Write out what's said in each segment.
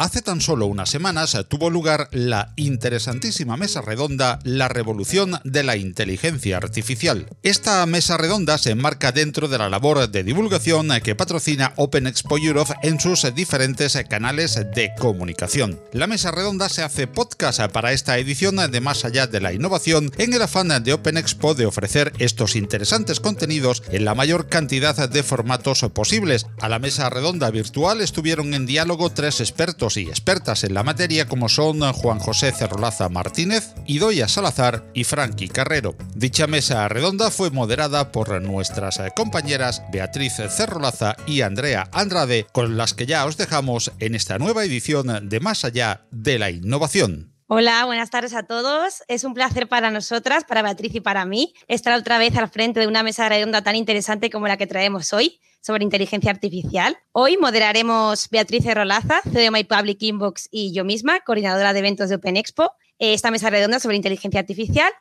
Hace tan solo unas semanas tuvo lugar la interesantísima mesa redonda La revolución de la inteligencia artificial. Esta mesa redonda se enmarca dentro de la labor de divulgación que patrocina Open Expo Europe en sus diferentes canales de comunicación. La mesa redonda se hace podcast para esta edición de Más allá de la innovación en el afán de Open Expo de ofrecer estos interesantes contenidos en la mayor cantidad de formatos posibles. A la mesa redonda virtual estuvieron en diálogo tres expertos y expertas en la materia como son Juan José Cerrolaza Martínez, Idoia Salazar y Frankie Carrero. Dicha mesa redonda fue moderada por nuestras compañeras Beatriz Cerrolaza y Andrea Andrade, con las que ya os dejamos en esta nueva edición de Más allá de la innovación. Hola, buenas tardes a todos. Es un placer para nosotras, para Beatriz y para mí, estar otra vez al frente de una mesa redonda tan interesante como la que traemos hoy sobre inteligencia artificial. Hoy moderaremos Beatriz Rolaza, CEO de My Public Inbox y yo misma, coordinadora de eventos de Open Expo, eh, esta mesa redonda sobre inteligencia artificial.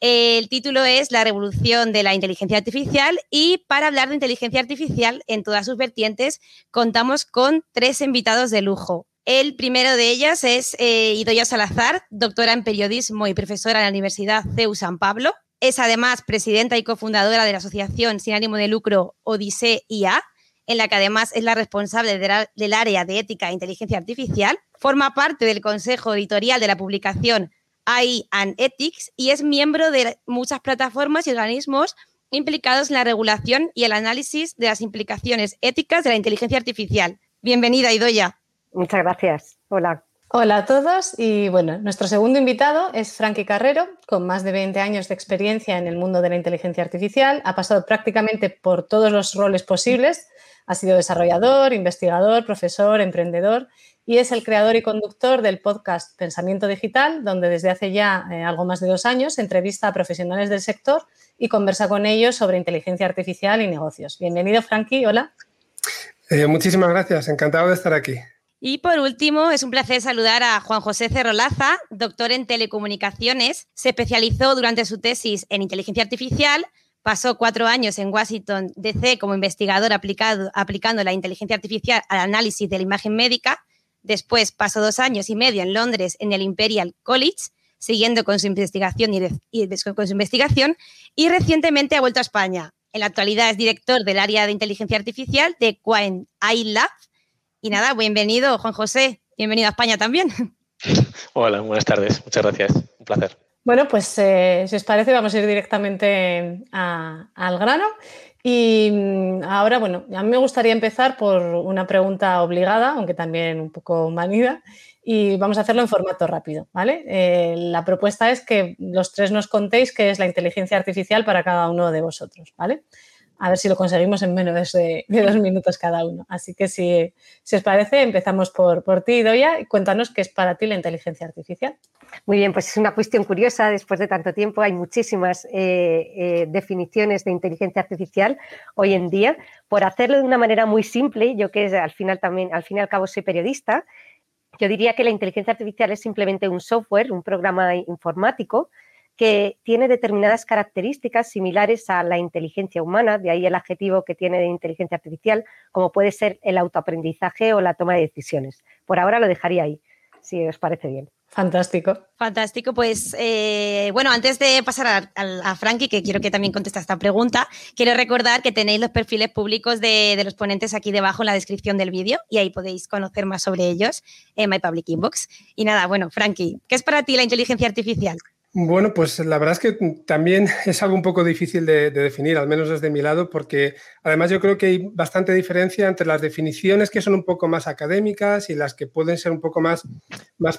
El título es La revolución de la inteligencia artificial y para hablar de inteligencia artificial en todas sus vertientes contamos con tres invitados de lujo. El primero de ellas es eh, Idoya Salazar, doctora en periodismo y profesora en la Universidad CEU San Pablo. Es además presidenta y cofundadora de la asociación sin ánimo de lucro Odisee IA, en la que además es la responsable del área de ética e inteligencia artificial. Forma parte del consejo editorial de la publicación AI and Ethics y es miembro de muchas plataformas y organismos implicados en la regulación y el análisis de las implicaciones éticas de la inteligencia artificial. Bienvenida, Idoya. Muchas gracias. Hola. Hola a todos y bueno, nuestro segundo invitado es Frankie Carrero, con más de 20 años de experiencia en el mundo de la inteligencia artificial. Ha pasado prácticamente por todos los roles posibles. Ha sido desarrollador, investigador, profesor, emprendedor y es el creador y conductor del podcast Pensamiento Digital, donde desde hace ya eh, algo más de dos años entrevista a profesionales del sector y conversa con ellos sobre inteligencia artificial y negocios. Bienvenido, Frankie. Hola. Eh, muchísimas gracias. Encantado de estar aquí. Y por último, es un placer saludar a Juan José Cerrolaza, doctor en telecomunicaciones. Se especializó durante su tesis en inteligencia artificial, pasó cuatro años en Washington DC como investigador aplicando la inteligencia artificial al análisis de la imagen médica. Después pasó dos años y medio en Londres en el Imperial College, siguiendo con su investigación y, con su investigación, y recientemente ha vuelto a España. En la actualidad es director del área de inteligencia artificial de Quine iLab y nada, bienvenido, Juan José. Bienvenido a España también. Hola, buenas tardes. Muchas gracias. Un placer. Bueno, pues eh, si os parece, vamos a ir directamente al grano. Y mm, ahora, bueno, a mí me gustaría empezar por una pregunta obligada, aunque también un poco manida, y vamos a hacerlo en formato rápido, ¿vale? Eh, la propuesta es que los tres nos contéis qué es la inteligencia artificial para cada uno de vosotros, ¿vale? A ver si lo conseguimos en menos de, dos minutos cada uno. Así que si, os parece, empezamos por, por ti, Doya, y cuéntanos qué es para ti la inteligencia artificial. Muy bien, pues es una cuestión curiosa. Después de tanto tiempo hay muchísimas eh, eh, definiciones de inteligencia artificial hoy en día. Por hacerlo de una manera muy simple, yo que al final también, al fin y al cabo soy periodista, yo diría que la inteligencia artificial es simplemente un software, un programa informático que tiene determinadas características similares a la inteligencia humana, de ahí el adjetivo que tiene de inteligencia artificial, como puede ser el autoaprendizaje o la toma de decisiones. Por ahora lo dejaría ahí, si os parece bien. Fantástico. Fantástico. Pues eh, bueno, antes de pasar a, Frankie, que quiero que también conteste esta pregunta, quiero recordar que tenéis los perfiles públicos de, de los ponentes aquí debajo en la descripción del vídeo y ahí podéis conocer más sobre ellos en My Public Inbox. Y nada, bueno, Frankie, ¿qué es para ti la inteligencia artificial? Bueno, pues la verdad es que también es algo un poco difícil de, definir, al menos desde mi lado, porque además yo creo que hay bastante diferencia entre las definiciones que son un poco más académicas y las que pueden ser un poco más,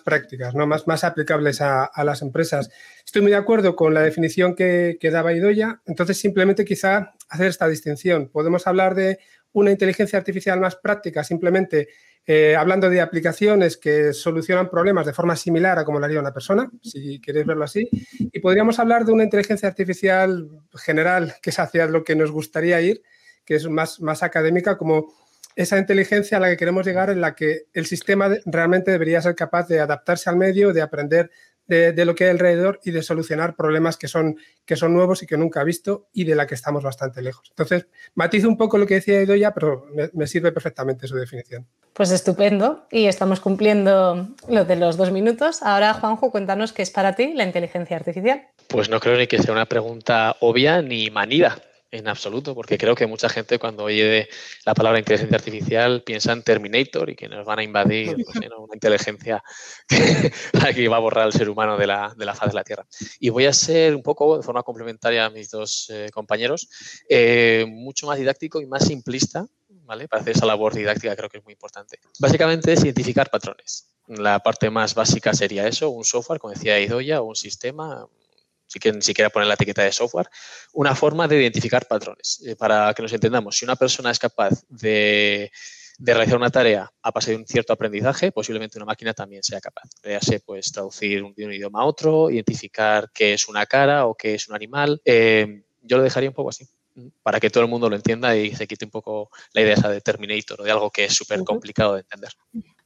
prácticas, ¿no? más, más aplicables a, las empresas. Estoy muy de acuerdo con la definición que, que daba Idoya, entonces simplemente quizá hacer esta distinción. Podemos hablar de una inteligencia artificial más práctica, simplemente eh, hablando de aplicaciones que solucionan problemas de forma similar a como lo haría una persona, si queréis verlo así. Y podríamos hablar de una inteligencia artificial general, que es hacia lo que nos gustaría ir, que es más, más académica, como esa inteligencia a la que queremos llegar en la que el sistema realmente debería ser capaz de adaptarse al medio, de aprender de, lo que hay alrededor y de solucionar problemas que son, que son nuevos y que nunca ha visto y de la que estamos bastante lejos. Entonces, matizo un poco lo que decía Idoya, pero me, sirve perfectamente su definición. Pues estupendo y estamos cumpliendo lo de los dos minutos. Ahora, Juanjo, cuéntanos qué es para ti la inteligencia artificial. Pues no creo ni que sea una pregunta obvia ni manida en absoluto, porque creo que mucha gente cuando oye la palabra inteligencia artificial piensa en Terminator y que nos van a invadir pues, una inteligencia que, va a borrar al ser humano de la, de la, faz de la Tierra. Y voy a ser un poco, de forma complementaria a mis dos eh, compañeros, eh, mucho más didáctico y más simplista, ¿vale? Para hacer esa labor didáctica creo que es muy importante. Básicamente es identificar patrones. La parte más básica sería eso, un software, como decía Idoya, o un sistema, si quieren siquiera poner la etiqueta de software, una forma de identificar patrones. Eh, para que nos entendamos, si una persona es capaz de, realizar una tarea a base de un cierto aprendizaje, posiblemente una máquina también sea capaz. Ya sé, pues traducir un, de un idioma a otro, identificar qué es una cara o qué es un animal. Eh, yo lo dejaría un poco así para que todo el mundo lo entienda y se quite un poco la idea esa de Terminator o de algo que es súper complicado de entender.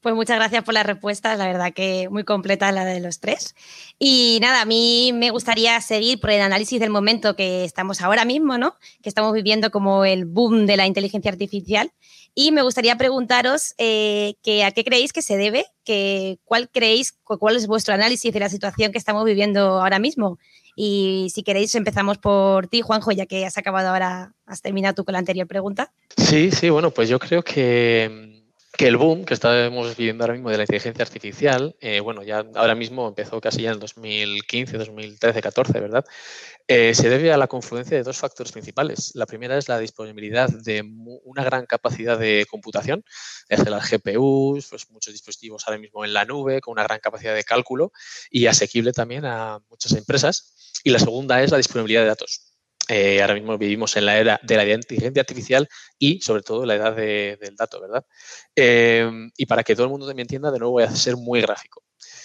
Pues muchas gracias por las respuestas, la verdad que muy completa la de los tres. Y nada, a mí me gustaría seguir por el análisis del momento que estamos ahora mismo, ¿no? Que estamos viviendo como el boom de la inteligencia artificial. Y me gustaría preguntaros eh, que, a qué creéis que se debe, que, cuál creéis, cuál es vuestro análisis de la situación que estamos viviendo ahora mismo y si queréis, empezamos por ti, Juanjo, ya que has acabado ahora, has terminado tú con la anterior pregunta. Sí, sí, bueno, pues yo creo que, que el boom que estamos viviendo ahora mismo de la inteligencia artificial, eh, bueno, ya ahora mismo empezó casi ya en el 2015, 2013, 14, ¿verdad? Eh, se debe a la confluencia de dos factores principales. La primera es la disponibilidad de una gran capacidad de computación, desde las GPUs, pues muchos dispositivos ahora mismo en la nube, con una gran capacidad de cálculo y asequible también a muchas empresas. Y la segunda es la disponibilidad de datos. Eh, ahora mismo vivimos en la era de la inteligencia artificial y sobre todo la edad del dato, ¿verdad? Eh, y para que todo el mundo también entienda, de nuevo voy a ser muy gráfico.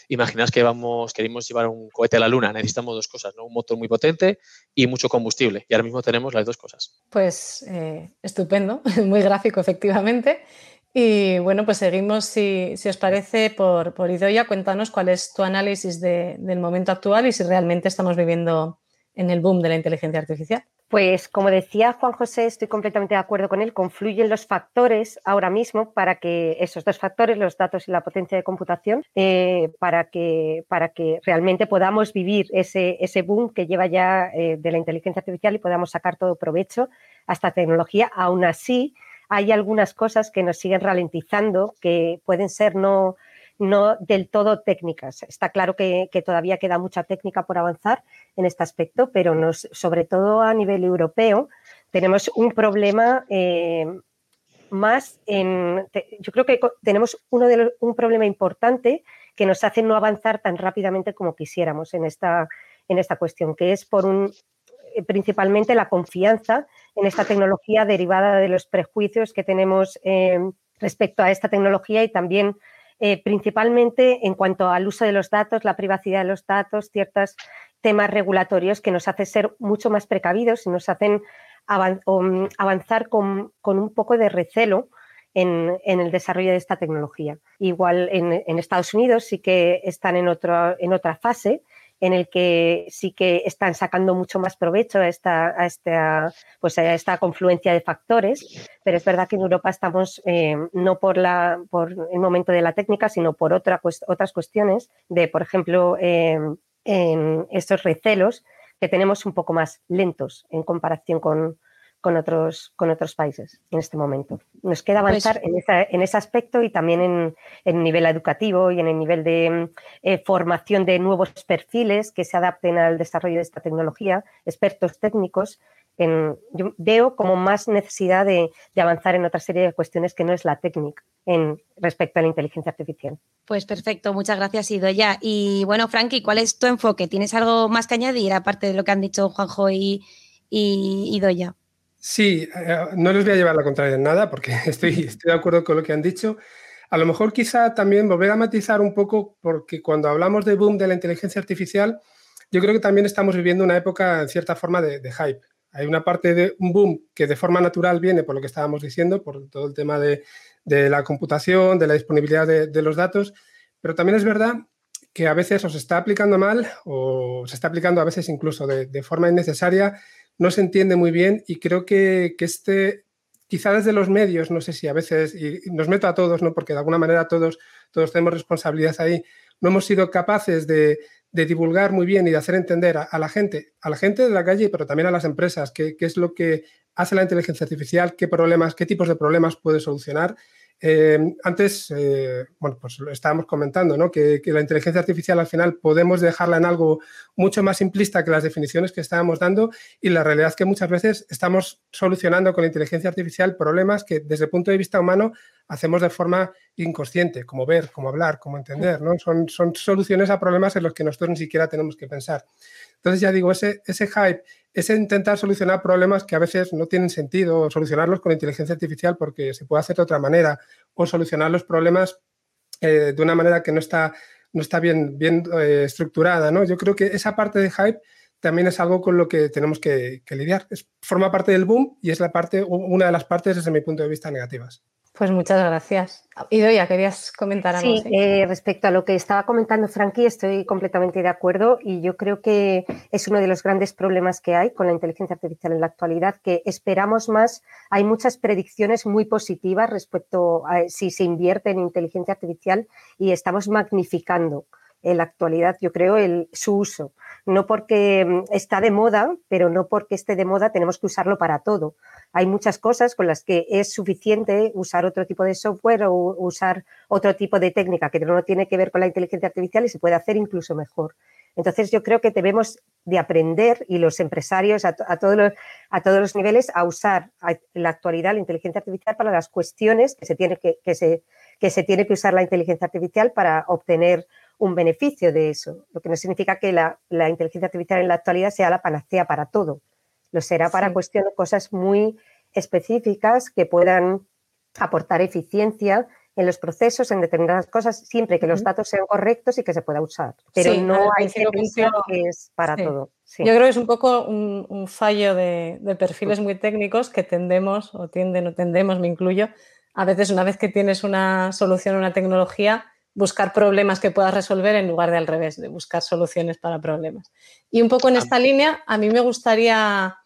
Imaginaos que vamos, queremos llevar un cohete a la luna, necesitamos dos cosas, ¿no? un motor muy potente y mucho combustible. Y ahora mismo tenemos las dos cosas. Pues eh, estupendo, muy gráfico efectivamente. Y bueno, pues seguimos, si, os parece, por, por Idoya, cuéntanos cuál es tu análisis del momento actual y si realmente estamos viviendo en el boom de la inteligencia artificial. Pues como decía Juan José, estoy completamente de acuerdo con él, confluyen los factores ahora mismo para que esos dos factores, los datos y la potencia de computación, eh, para, que, para que realmente podamos vivir ese, ese boom que lleva ya eh, de la inteligencia artificial y podamos sacar todo provecho a esta tecnología. Aún así, hay algunas cosas que nos siguen ralentizando, que pueden ser no, no del todo técnicas. Está claro que, todavía queda mucha técnica por avanzar en este aspecto, pero sobre todo a nivel europeo tenemos un problema eh, más en... Yo creo que tenemos uno de un problema importante que nos hace no avanzar tan rápidamente como quisiéramos en esta, en esta cuestión, que es por un, eh, principalmente la confianza en esta tecnología derivada de los prejuicios que tenemos eh, respecto a esta tecnología y también eh, principalmente en cuanto al uso de los datos, la privacidad de los datos, ciertos temas regulatorios que nos hacen ser mucho más precavidos y nos hacen mm, avanzar con, un poco de recelo en, el desarrollo de esta tecnología. Igual en, en Estados Unidos sí que están en, otro, en otra fase en el que sí que están sacando mucho más provecho a esta, esta, pues esta confluencia de factores, pero es verdad que en Europa estamos eh, no por, la, por el momento de la técnica, sino por otra, otras cuestiones de, por ejemplo, eh, en estos recelos que tenemos un poco más lentos en comparación con, con otros, con otros países en este momento. Nos queda pues avanzar en, ese aspecto y también en, el nivel educativo y en el nivel de eh, formación de nuevos perfiles que se adapten al desarrollo de esta tecnología, expertos técnicos. En, yo veo como más necesidad de, avanzar en otra serie de cuestiones que no es la técnica en respecto a la inteligencia artificial. Pues perfecto, muchas gracias Idoya. Y bueno, Frankie, ¿cuál es tu enfoque? ¿Tienes algo más que añadir aparte de lo que han dicho Juanjo y, y Idoya? Sí, eh, no les voy a llevar la contraria en nada porque estoy, estoy de acuerdo con lo que han dicho. A lo mejor quizá también volver a matizar un poco porque cuando hablamos de boom de la inteligencia artificial, yo creo que también estamos viviendo una época en cierta forma de, hype. Hay una parte de un boom que de forma natural viene por lo que estábamos diciendo, por todo el tema de, la computación, de la disponibilidad de, los datos, pero también es verdad que a veces os está aplicando mal o se está aplicando a veces incluso de, forma innecesaria, no se entiende muy bien y creo que, que este quizá desde los medios, no sé si a veces, y nos meto a todos, ¿no? porque de alguna manera todos, todos tenemos responsabilidad ahí, no hemos sido capaces de, divulgar muy bien y de hacer entender a, la gente, a la gente de la calle, pero también a las empresas, qué, qué es lo que hace la inteligencia artificial, qué problemas, qué tipos de problemas puede solucionar eh, antes, eh, bueno, pues lo estábamos comentando, ¿no? Que, la inteligencia artificial al final podemos dejarla en algo mucho más simplista que las definiciones que estábamos dando y la realidad es que muchas veces estamos solucionando con la inteligencia artificial problemas que desde el punto de vista humano hacemos de forma inconsciente, como ver, como hablar, como entender, ¿no? Son, son soluciones a problemas en los que nosotros ni siquiera tenemos que pensar. Entonces ya digo, ese, ese hype, ese intentar solucionar problemas que a veces no tienen sentido, solucionarlos con inteligencia artificial porque se puede hacer de otra manera, o solucionar los problemas eh, de una manera que no está, no está bien, bien eh, estructurada. ¿no? Yo creo que esa parte de hype también es algo con lo que tenemos que, que lidiar. Es, forma parte del boom y es la parte, una de las partes desde mi punto de vista negativas. Pues muchas gracias. Idoia, querías comentar algo. Sí, eh, respecto a lo que estaba comentando Frankie, estoy completamente de acuerdo y yo creo que es uno de los grandes problemas que hay con la inteligencia artificial en la actualidad, que esperamos más, hay muchas predicciones muy positivas respecto a si se invierte en inteligencia artificial y estamos magnificando en la actualidad, yo creo, el, su uso. No porque mm, está de moda, pero no porque esté de moda tenemos que usarlo para todo. Hay muchas cosas con las que es suficiente usar otro tipo de software o usar otro tipo de técnica que no tiene que ver con la inteligencia artificial y se puede hacer incluso mejor. Entonces, yo creo que debemos de aprender y los empresarios a, todos, los, a todos los niveles a usar en la actualidad la inteligencia artificial para las cuestiones que se tiene que, que, se, que se tiene que usar la inteligencia artificial para obtener un beneficio de eso, lo que no significa que la, inteligencia artificial en la actualidad sea la panacea para todo. Lo será para cuestiones, cosas muy específicas que puedan aportar eficiencia en los procesos, en determinadas cosas, siempre que los datos sean correctos y que se pueda usar. Pero no hay que es para todo. Yo creo que es un poco un, fallo de, de, perfiles muy técnicos que tendemos, o tienden o tendemos, me incluyo, a veces una vez que tienes una solución una tecnología, buscar problemas que puedas resolver en lugar de al revés, de buscar soluciones para problemas. Y un poco en esta línea, a mí me gustaría,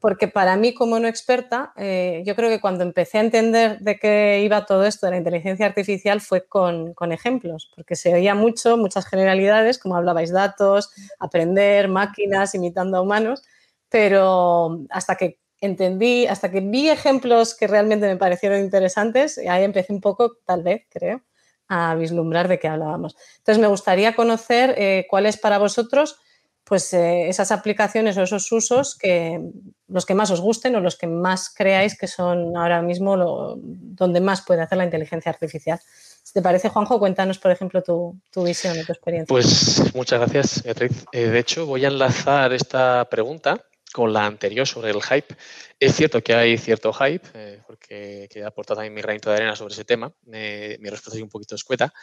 porque para mí como no experta, eh, yo creo que cuando empecé a entender de qué iba todo esto de la inteligencia artificial fue con, con ejemplos, porque se oía mucho, muchas generalidades, como hablabais, datos, aprender, máquinas, imitando a humanos, pero hasta que entendí, hasta que vi ejemplos que realmente me parecieron interesantes, ahí empecé un poco, tal vez, creo, a vislumbrar de qué hablábamos. Entonces, me gustaría conocer eh, cuáles para vosotros pues eh, esas aplicaciones o esos usos que los que más os gusten o los que más creáis que son ahora mismo lo, donde más puede hacer la inteligencia artificial. Si te parece, Juanjo, cuéntanos, por ejemplo, tu, visión y tu experiencia. Pues muchas gracias, Beatriz. Eh, de hecho, voy a enlazar esta pregunta con la anterior sobre el hype. Es cierto que hay cierto hype, eh, porque he aportado también mi granito de arena sobre ese tema. mi respuesta es un poquito escueta.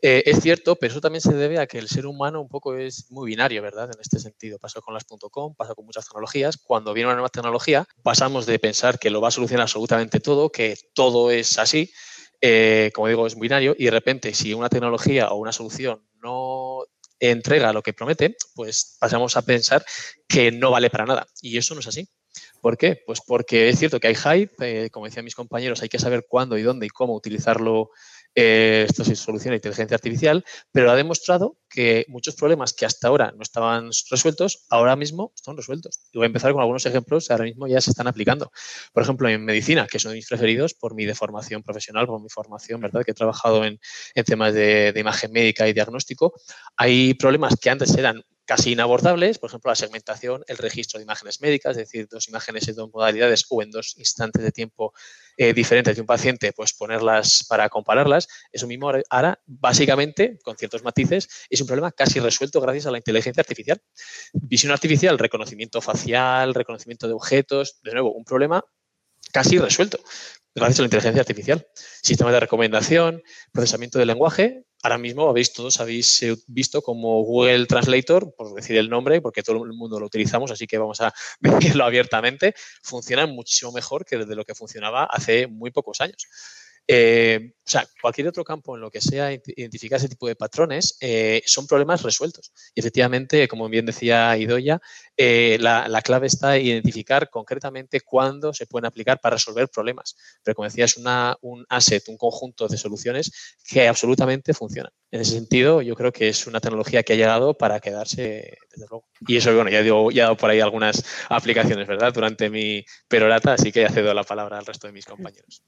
Eh, es cierto, pero eso también se debe a que el ser humano un poco es muy binario, ¿verdad? En este sentido. Pasó con las .com, pasó con muchas tecnologías. Cuando viene una nueva tecnología, pasamos de pensar que lo va a solucionar absolutamente todo, que todo es así. Eh, como digo, es binario y de repente si una tecnología o una solución no entrega lo que promete, pues pasamos a pensar que no vale para nada. Y eso no es así. ¿Por qué? Pues porque es cierto que hay hype, eh, como decían mis compañeros, hay que saber cuándo y dónde y cómo utilizarlo eh, esto es solución de inteligencia artificial, pero ha demostrado que muchos problemas que hasta ahora no estaban resueltos, ahora mismo están resueltos. Y voy a empezar con algunos ejemplos que ahora mismo ya se están aplicando. Por ejemplo, en medicina, que son mis preferidos por mi deformación profesional, por mi formación, ¿verdad? Que he trabajado en, temas de, imagen médica y diagnóstico. Hay problemas que antes eran casi inabordables, por ejemplo, la segmentación, el registro de imágenes médicas, es decir, dos imágenes en dos modalidades o en dos instantes de tiempo eh, diferentes de un paciente, pues ponerlas para compararlas, eso mismo ahora, básicamente, con ciertos matices, es un problema casi resuelto gracias a la inteligencia artificial. Visión artificial, reconocimiento facial, reconocimiento de objetos, de nuevo, un problema casi resuelto gracias a la inteligencia artificial. Sistemas de recomendación, procesamiento del lenguaje. Ahora mismo habéis todos habéis eh, visto como Google Translator, por decir el nombre, porque todo el mundo lo utilizamos, así que vamos a decirlo abiertamente, funciona muchísimo mejor que desde lo que funcionaba hace muy pocos años. Eh, o sea, cualquier otro campo en lo que sea identificar ese tipo de patrones eh, son problemas resueltos. Y efectivamente, como bien decía Idoya, eh, la, clave está en identificar concretamente cuándo se pueden aplicar para resolver problemas. Pero como decía, es una, un asset, un conjunto de soluciones que absolutamente funcionan. En ese sentido, yo creo que es una tecnología que ha llegado para quedarse, desde luego. Y eso, bueno, ya, digo, ya he dado por ahí algunas aplicaciones, ¿verdad? Durante mi perorata, así que ya cedo la palabra al resto de mis compañeros.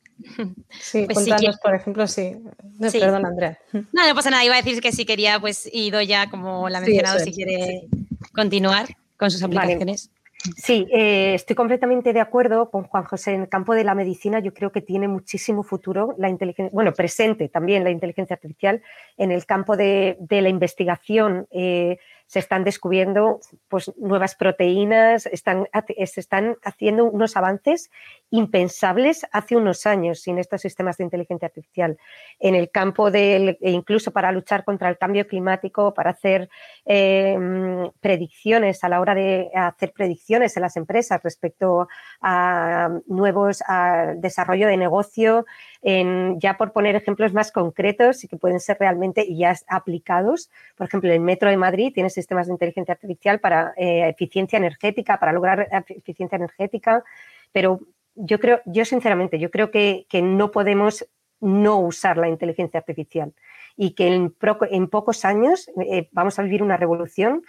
Sí, pues cuéntanos, por ejemplo, sí. Perdón, Andrea. No, no pasa nada, iba a decir que si quería, pues, ido ya, como la ha mencionado, si quiere continuar con sus aplicaciones. Sí, eh, estoy completamente de acuerdo con Juan José. En el campo de la medicina yo creo que tiene muchísimo futuro la inteligencia, bueno, presente también la inteligencia artificial. En el campo de, la investigación eh, se están descubriendo pues, nuevas proteínas, están, se están haciendo unos avances impensables hace unos años sin estos sistemas de inteligencia artificial. En el campo del, e incluso para luchar contra el cambio climático, para hacer em, predicciones a la hora de hacer predicciones en las empresas respecto a nuevos a desarrollo de negocio, ya por poner ejemplos más concretos y que pueden ser realmente ya aplicados. Por ejemplo, el Metro de Madrid tiene sistemas de inteligencia artificial para eh, eficiencia energética, para lograr eficiencia energética, pero yo creo, yo sinceramente, yo creo que, no podemos no usar la inteligencia artificial y que en, pocos años eh, vamos a vivir una revolución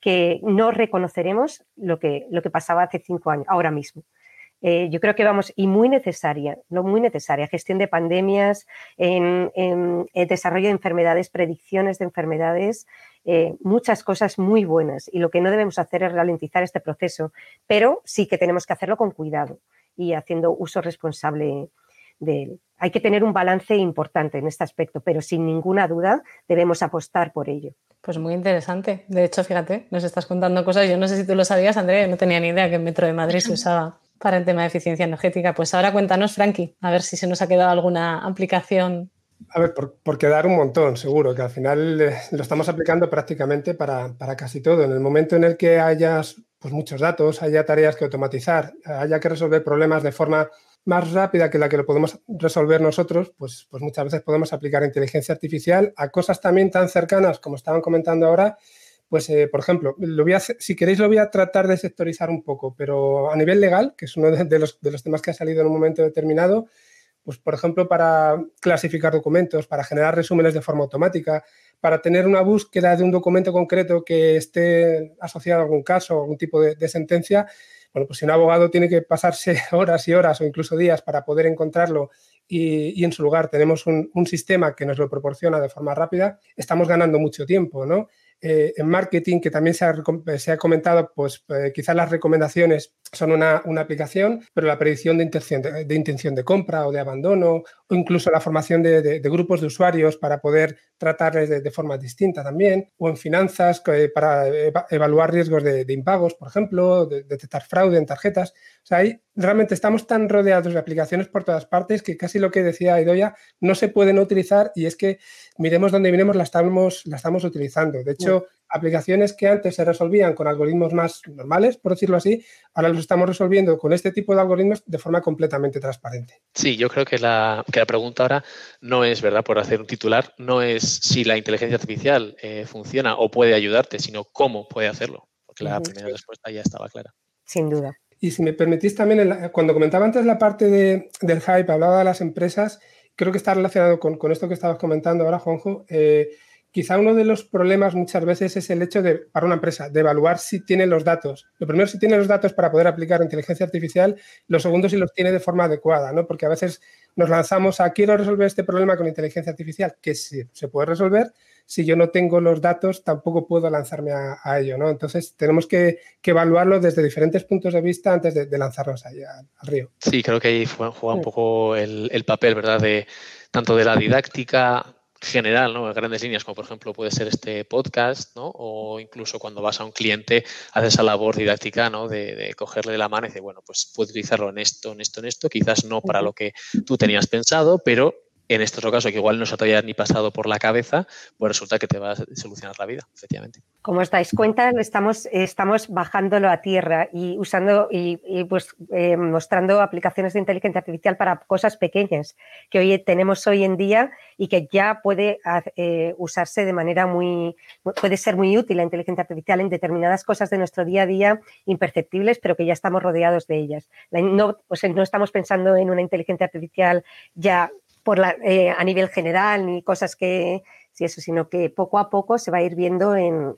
que no reconoceremos lo que, lo que pasaba hace cinco años, ahora mismo. Eh, yo creo que vamos, y muy necesaria, no muy necesaria, gestión de pandemias, desarrollo de enfermedades, predicciones de enfermedades, eh, muchas cosas muy buenas. Y lo que no debemos hacer es ralentizar este proceso, pero sí que tenemos que hacerlo con cuidado y haciendo uso responsable de él. Hay que tener un balance importante en este aspecto, pero sin ninguna duda debemos apostar por ello. Pues muy interesante. De hecho, fíjate, nos estás contando cosas. Yo no sé si tú lo sabías, André, no tenía ni idea que en Metro de Madrid se usaba para el tema de eficiencia energética. Pues ahora cuéntanos, Frankie, a ver si se nos ha quedado alguna aplicación. A ver, por, quedar un montón, seguro, que al final eh, lo estamos aplicando prácticamente para, casi todo. En el momento en el que hayas pues, muchos datos, haya tareas que automatizar, haya que resolver problemas de forma más rápida que la que lo podemos resolver nosotros, pues, pues muchas veces podemos aplicar inteligencia artificial a cosas también tan cercanas como estaban comentando ahora, pues, eh, por ejemplo, lo voy a si queréis lo voy a tratar de sectorizar un poco, pero a nivel legal, que es uno de, los, temas que ha salido en un momento determinado, pues, por ejemplo, para clasificar documentos, para generar resúmenes de forma automática, para tener una búsqueda de un documento concreto que esté asociado a algún caso, algún tipo de, sentencia, bueno, pues si un abogado tiene que pasarse horas y horas o incluso días para poder encontrarlo y, en su lugar tenemos un, sistema que nos lo proporciona de forma rápida, estamos ganando mucho tiempo, ¿no? Eh, en marketing, que también se ha, comentado, pues eh, quizás las recomendaciones son una, aplicación, pero la predicción de intención de, intención de, compra o de abandono, o incluso la formación de, grupos de usuarios para poder tratarles de, forma distinta también, o en finanzas para evaluar riesgos de, impagos, por ejemplo, detectar fraude en tarjetas. O sea, ahí realmente estamos tan rodeados de aplicaciones por todas partes que casi lo que decía Idoya no se pueden utilizar y es que miremos donde miremos, la estamos, la estamos utilizando. De hecho, aplicaciones que antes se resolvían con algoritmos más normales, por decirlo así, ahora los estamos resolviendo con este tipo de algoritmos de forma completamente transparente. Sí, yo creo que la, que la pregunta ahora no es, ¿verdad? Por hacer un titular, no es si la inteligencia artificial eh, funciona o puede ayudarte, sino cómo puede hacerlo, porque la primera respuesta ya estaba clara. Sin duda. Y si me permitís también, cuando comentaba antes la parte del hype, hablaba de las empresas creo que está relacionado con, esto que estabas comentando ahora, Juanjo. Eh, quizá uno de los problemas muchas veces es el hecho de, para una empresa, de evaluar si tiene los datos. Lo primero, si tiene los datos para poder aplicar inteligencia artificial. Lo segundo, si los tiene de forma adecuada, ¿no? Porque a veces nos lanzamos a quiero resolver este problema con inteligencia artificial, que sí, se puede resolver, si yo no tengo los datos, tampoco puedo lanzarme a, ello, ¿no? Entonces, tenemos que, evaluarlo desde diferentes puntos de vista antes de, lanzarnos ahí al, río. Sí, creo que ahí juega un poco el, el papel, ¿verdad? De tanto de la didáctica general, ¿no? En grandes líneas, como por ejemplo puede ser este podcast, ¿no? O incluso cuando vas a un cliente, haces esa labor didáctica, ¿no? De, de, cogerle la mano y decir, bueno, pues puedo utilizarlo en esto, en esto, en esto, quizás no para lo que tú tenías pensado, pero en este otro caso, que igual no se te haya ni pasado por la cabeza, pues resulta que te va a solucionar la vida, efectivamente. Como os dais cuenta, estamos, bajándolo a tierra y usando y, pues eh, mostrando aplicaciones de inteligencia artificial para cosas pequeñas que hoy tenemos hoy en día y que ya puede eh, usarse de manera muy, puede ser muy útil la inteligencia artificial en determinadas cosas de nuestro día a día imperceptibles, pero que ya estamos rodeados de ellas. no, no estamos pensando en una inteligencia artificial ya eh, a nivel general ni cosas que, sí, eso, sino que poco a poco se va a ir viendo en,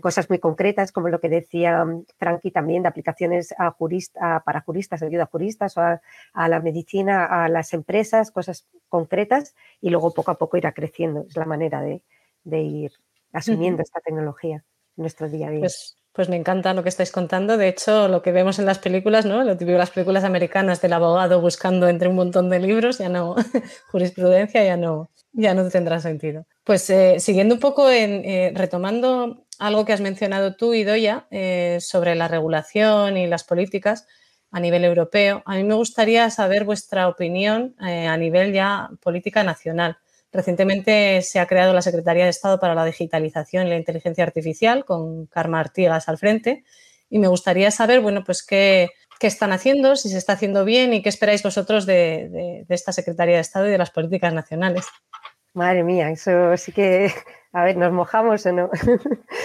cosas muy concretas, como lo que decía Frankie también, de aplicaciones a jurista, para juristas, de ayuda a juristas, o a, la medicina, a las empresas, cosas concretas, y luego poco a poco irá creciendo. Es la manera de, ir asumiendo esta tecnología en nuestro día a día. Pues pues me encanta lo que estáis contando. De hecho, lo que vemos en las películas, ¿no? Lo típico de las películas americanas del abogado buscando entre un montón de libros, ya no, jurisprudencia ya no, ya no tendrá sentido. Pues eh, siguiendo un poco en, eh, retomando algo que has mencionado tú, Idoya, eh, sobre la regulación y las políticas a nivel europeo, a mí me gustaría saber vuestra opinión a nivel ya política nacional. Recientemente se ha creado la Secretaría de Estado para la Digitalización y la Inteligencia Artificial con Karma Artigas al frente y me gustaría saber, bueno, pues qué, están haciendo, si se está haciendo bien y qué esperáis vosotros de, esta Secretaría de Estado y de las políticas nacionales. Madre mía, eso sí que, a ver, ¿nos mojamos o no?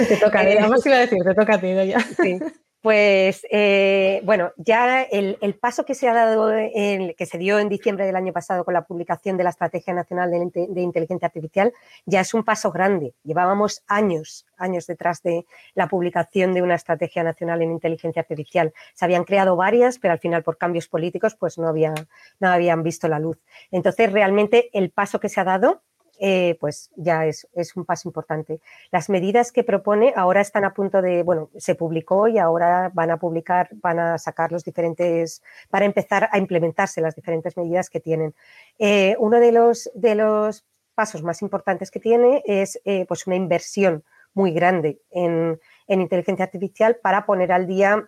Te toca, además iba a decir, te toca a ti, ya. Sí. Pues eh, bueno, ya el, paso que se ha dado, que se dio en diciembre del año pasado con la publicación de la Estrategia Nacional de, Inteligencia Artificial, ya es un paso grande. Llevábamos años, años detrás de la publicación de una Estrategia Nacional en Inteligencia Artificial. Se habían creado varias, pero al final por cambios políticos pues no, había, no habían visto la luz. Entonces, realmente el paso que se ha dado eh, pues ya es, un paso importante. Las medidas que propone ahora están a punto de, bueno, se publicó y ahora van a publicar, van a sacar los diferentes, para empezar a implementarse las diferentes medidas que tienen. Eh, uno de los, de los pasos más importantes que tiene es eh, pues una inversión muy grande en, en inteligencia artificial para poner al día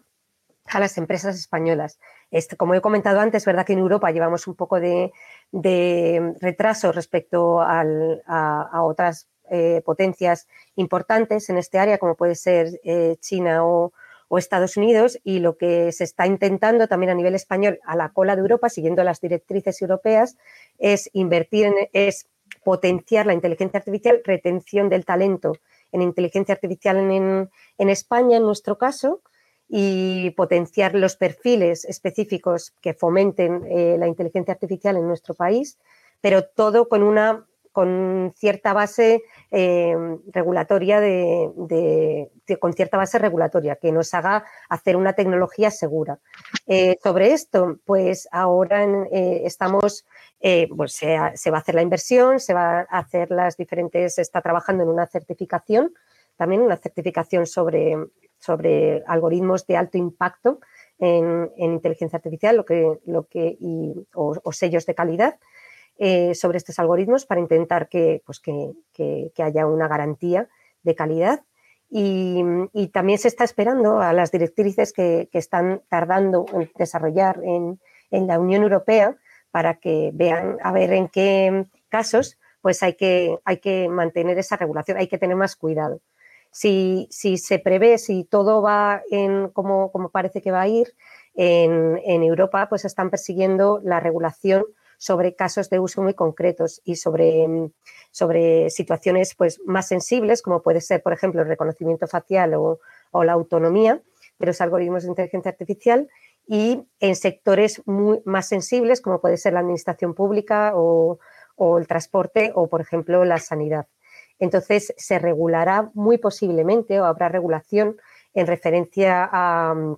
a las empresas españolas. Este, como he comentado antes, es verdad que en Europa llevamos un poco de, retraso respecto a, otras eh, potencias importantes en este área, como puede ser eh, China o, Estados Unidos, y lo que se está intentando también a nivel español, a la cola de Europa, siguiendo las directrices europeas, es invertir en, es potenciar la inteligencia artificial, retención del talento en inteligencia artificial en España, en nuestro caso, y potenciar los perfiles específicos que fomenten eh, la inteligencia artificial en nuestro país, pero todo con una con cierta base eh, regulatoria de, con cierta base regulatoria que nos haga hacer una tecnología segura. Eh, sobre esto, pues ahora estamos, pues se, se, va a hacer la inversión, se va a hacer las diferentes, se está trabajando en una certificación, también una certificación sobre sobre algoritmos de alto impacto en, inteligencia artificial lo que, lo que, o, sellos de calidad eh, sobre estos algoritmos para intentar que, pues que, haya una garantía de calidad. Y, también se está esperando a las directrices que, están tardando en desarrollar en, la Unión Europea para que vean a ver en qué casos pues hay que, hay que mantener esa regulación, hay que tener más cuidado si, se prevé, si todo va en como, parece que va a ir, en, Europa pues están persiguiendo la regulación sobre casos de uso muy concretos y sobre, sobre situaciones pues, más sensibles, como puede ser, por ejemplo, el reconocimiento facial o, la autonomía de los algoritmos de inteligencia artificial y en sectores muy, más sensibles, como puede ser la administración pública o el transporte o, por ejemplo, la sanidad. Entonces, se regulará muy posiblemente o habrá regulación en referencia a,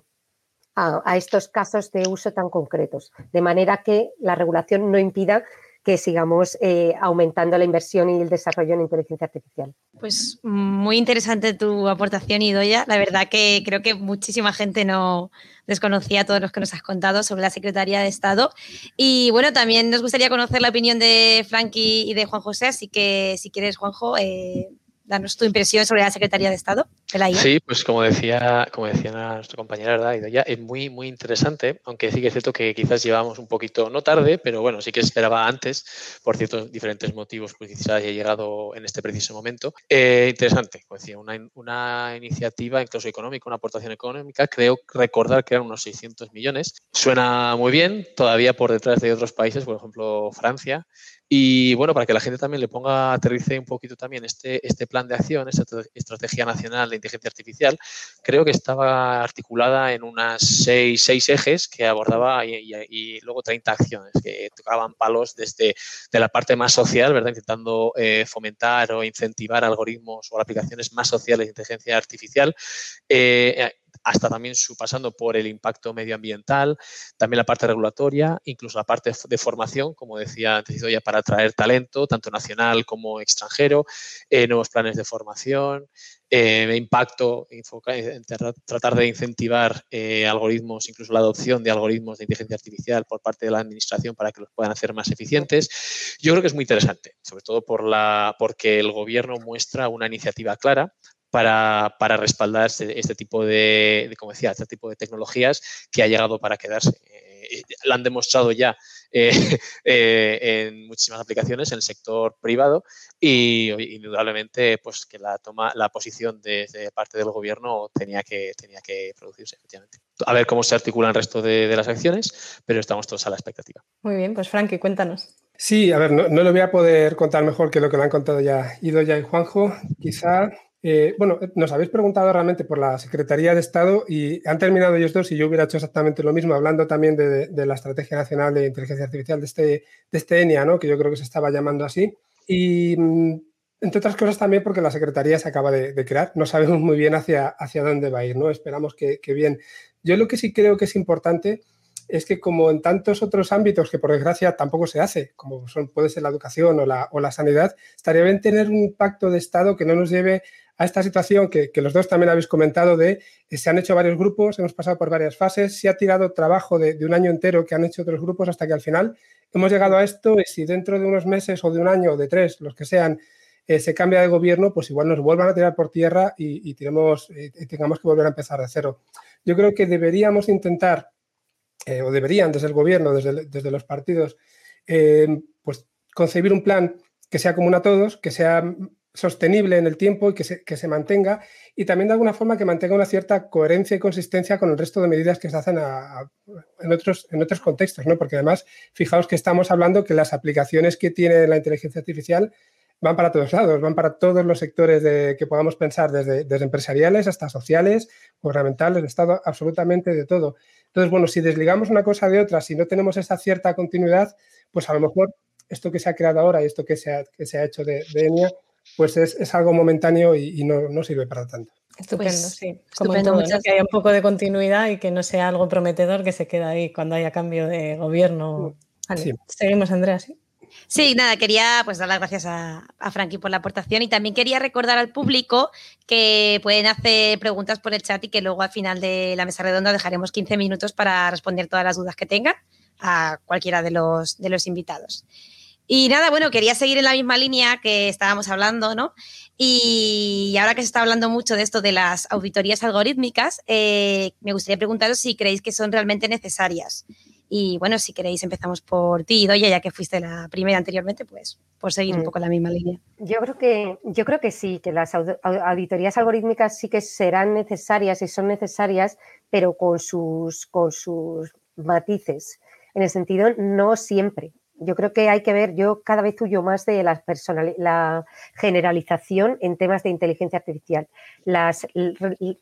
estos casos de uso tan concretos, de manera que la regulación no impida que sigamos eh, aumentando la inversión y el desarrollo en inteligencia artificial. Pues muy interesante tu aportación, Idoya. La verdad que creo que muchísima gente no desconocía todos los que nos has contado sobre la Secretaría de Estado. Y bueno, también nos gustaría conocer la opinión de Frankie y de Juan José, así que si quieres, Juanjo, eh, danos tu impresión sobre la Secretaría de Estado de la IA. Sí, pues como decía, como decía nuestra compañera, es muy, muy interesante, aunque sí que es cierto que quizás llevamos un poquito, no tarde, pero bueno, sí que esperaba antes, por ciertos diferentes motivos, pues quizás haya llegado en este preciso momento. Eh, interesante, decía, una, una iniciativa incluso económica, una aportación económica, creo recordar que eran unos 600 millones. Suena muy bien, todavía por detrás de otros países, por ejemplo Francia, y bueno, para que la gente también le ponga, aterrice un poquito también este, este plan de acción, esta estrategia nacional de inteligencia artificial, creo que estaba articulada en unas seis, seis ejes que abordaba y, luego 30 acciones que tocaban palos desde de la parte más social, ¿verdad? Intentando eh, fomentar o incentivar algoritmos o aplicaciones más sociales de inteligencia artificial. Eh, hasta también su, pasando por el impacto medioambiental, también la parte regulatoria, incluso la parte de formación, como decía antes para atraer talento, tanto nacional como extranjero, eh, nuevos planes de formación, eh, impacto, tratar de incentivar eh, algoritmos, incluso la adopción de algoritmos de inteligencia artificial por parte de la administración para que los puedan hacer más eficientes. Yo creo que es muy interesante, sobre todo porque el gobierno muestra una iniciativa clara para, para respaldar este, este tipo de, como decía, este tipo de tecnologías que ha llegado para quedarse. Eh, la han demostrado ya eh, eh, en muchísimas aplicaciones en el sector privado y indudablemente pues que la toma la posición de, parte del gobierno tenía que tenía que producirse efectivamente. A ver cómo se articula el resto de, las acciones pero estamos todos a la expectativa. Muy bien pues Frankie cuéntanos. Sí a ver no, no lo voy a poder contar mejor que lo que lo han contado ya Ido ya y Juanjo. Quizá eh, bueno, nos habéis preguntado realmente por la Secretaría de Estado y han terminado ellos dos y yo hubiera hecho exactamente lo mismo, hablando también de, la Estrategia Nacional de Inteligencia Artificial de este, de este ENIA, ¿no? que yo creo que se estaba llamando así. Y mm, entre otras cosas también porque la Secretaría se acaba de, crear, no sabemos muy bien hacia, hacia dónde va a ir, ¿no? esperamos que, que bien. Yo lo que sí creo que es importante es que como en tantos otros ámbitos que por desgracia tampoco se hace, como son, puede ser la educación o la, o la sanidad, estaría bien tener un pacto de Estado que no nos lleve a esta situación que, los dos también habéis comentado de eh, se han hecho varios grupos, hemos pasado por varias fases, se ha tirado trabajo de, un año entero que han hecho otros grupos hasta que al final hemos llegado a esto y si dentro de unos meses o de un año o de tres, los que sean, eh, se cambia de gobierno, pues igual nos vuelvan a tirar por tierra y, y tengamos que volver a empezar de cero. Yo creo que deberíamos intentar, eh, o deberían desde el gobierno, desde, desde los partidos, pues concebir un plan que sea común a todos, que sea sostenible en el tiempo y que se, que se, mantenga y también de alguna forma que mantenga una cierta coherencia y consistencia con el resto de medidas que se hacen en, otros, en otros contextos, ¿no? Porque además, fijaos que estamos hablando que las aplicaciones que tiene la inteligencia artificial van para todos lados, van para todos los sectores de, que podamos pensar, desde, desde empresariales hasta sociales, gubernamentales, de Estado, absolutamente de todo. Entonces, bueno, si desligamos una cosa de otra, si no tenemos esa cierta continuidad, pues a lo mejor esto que se ha creado ahora y esto que se ha, que se ha hecho de, de ENIA, pues es, algo momentáneo y, no, sirve para tanto. Estupendo, pues, sí. Como que haya un poco de continuidad y que no sea algo prometedor que se queda ahí cuando haya cambio de gobierno. Seguimos, Andrea, ¿sí? Sí, nada, quería pues dar las gracias a, a Frankie por la aportación y también quería recordar al público que pueden hacer preguntas por el chat y que luego al final de la mesa redonda dejaremos 15 minutos para responder todas las dudas que tengan a cualquiera de los, de los invitados. Y nada, bueno, quería seguir en la misma línea que estábamos hablando, ¿no? Y ahora que se está hablando mucho de esto de las auditorías algorítmicas, eh, me gustaría preguntaros si creéis que son realmente necesarias. Y bueno, si queréis empezamos por ti, Doya, ya que fuiste la primera anteriormente, pues por seguir un mm. poco la misma línea. Yo creo que, yo creo que sí, que las auditorías algorítmicas sí que serán necesarias y son necesarias, pero con sus, con sus matices. En el sentido, no siempre yo creo que hay que ver, yo cada vez huyo más de la, la generalización en temas de inteligencia artificial. La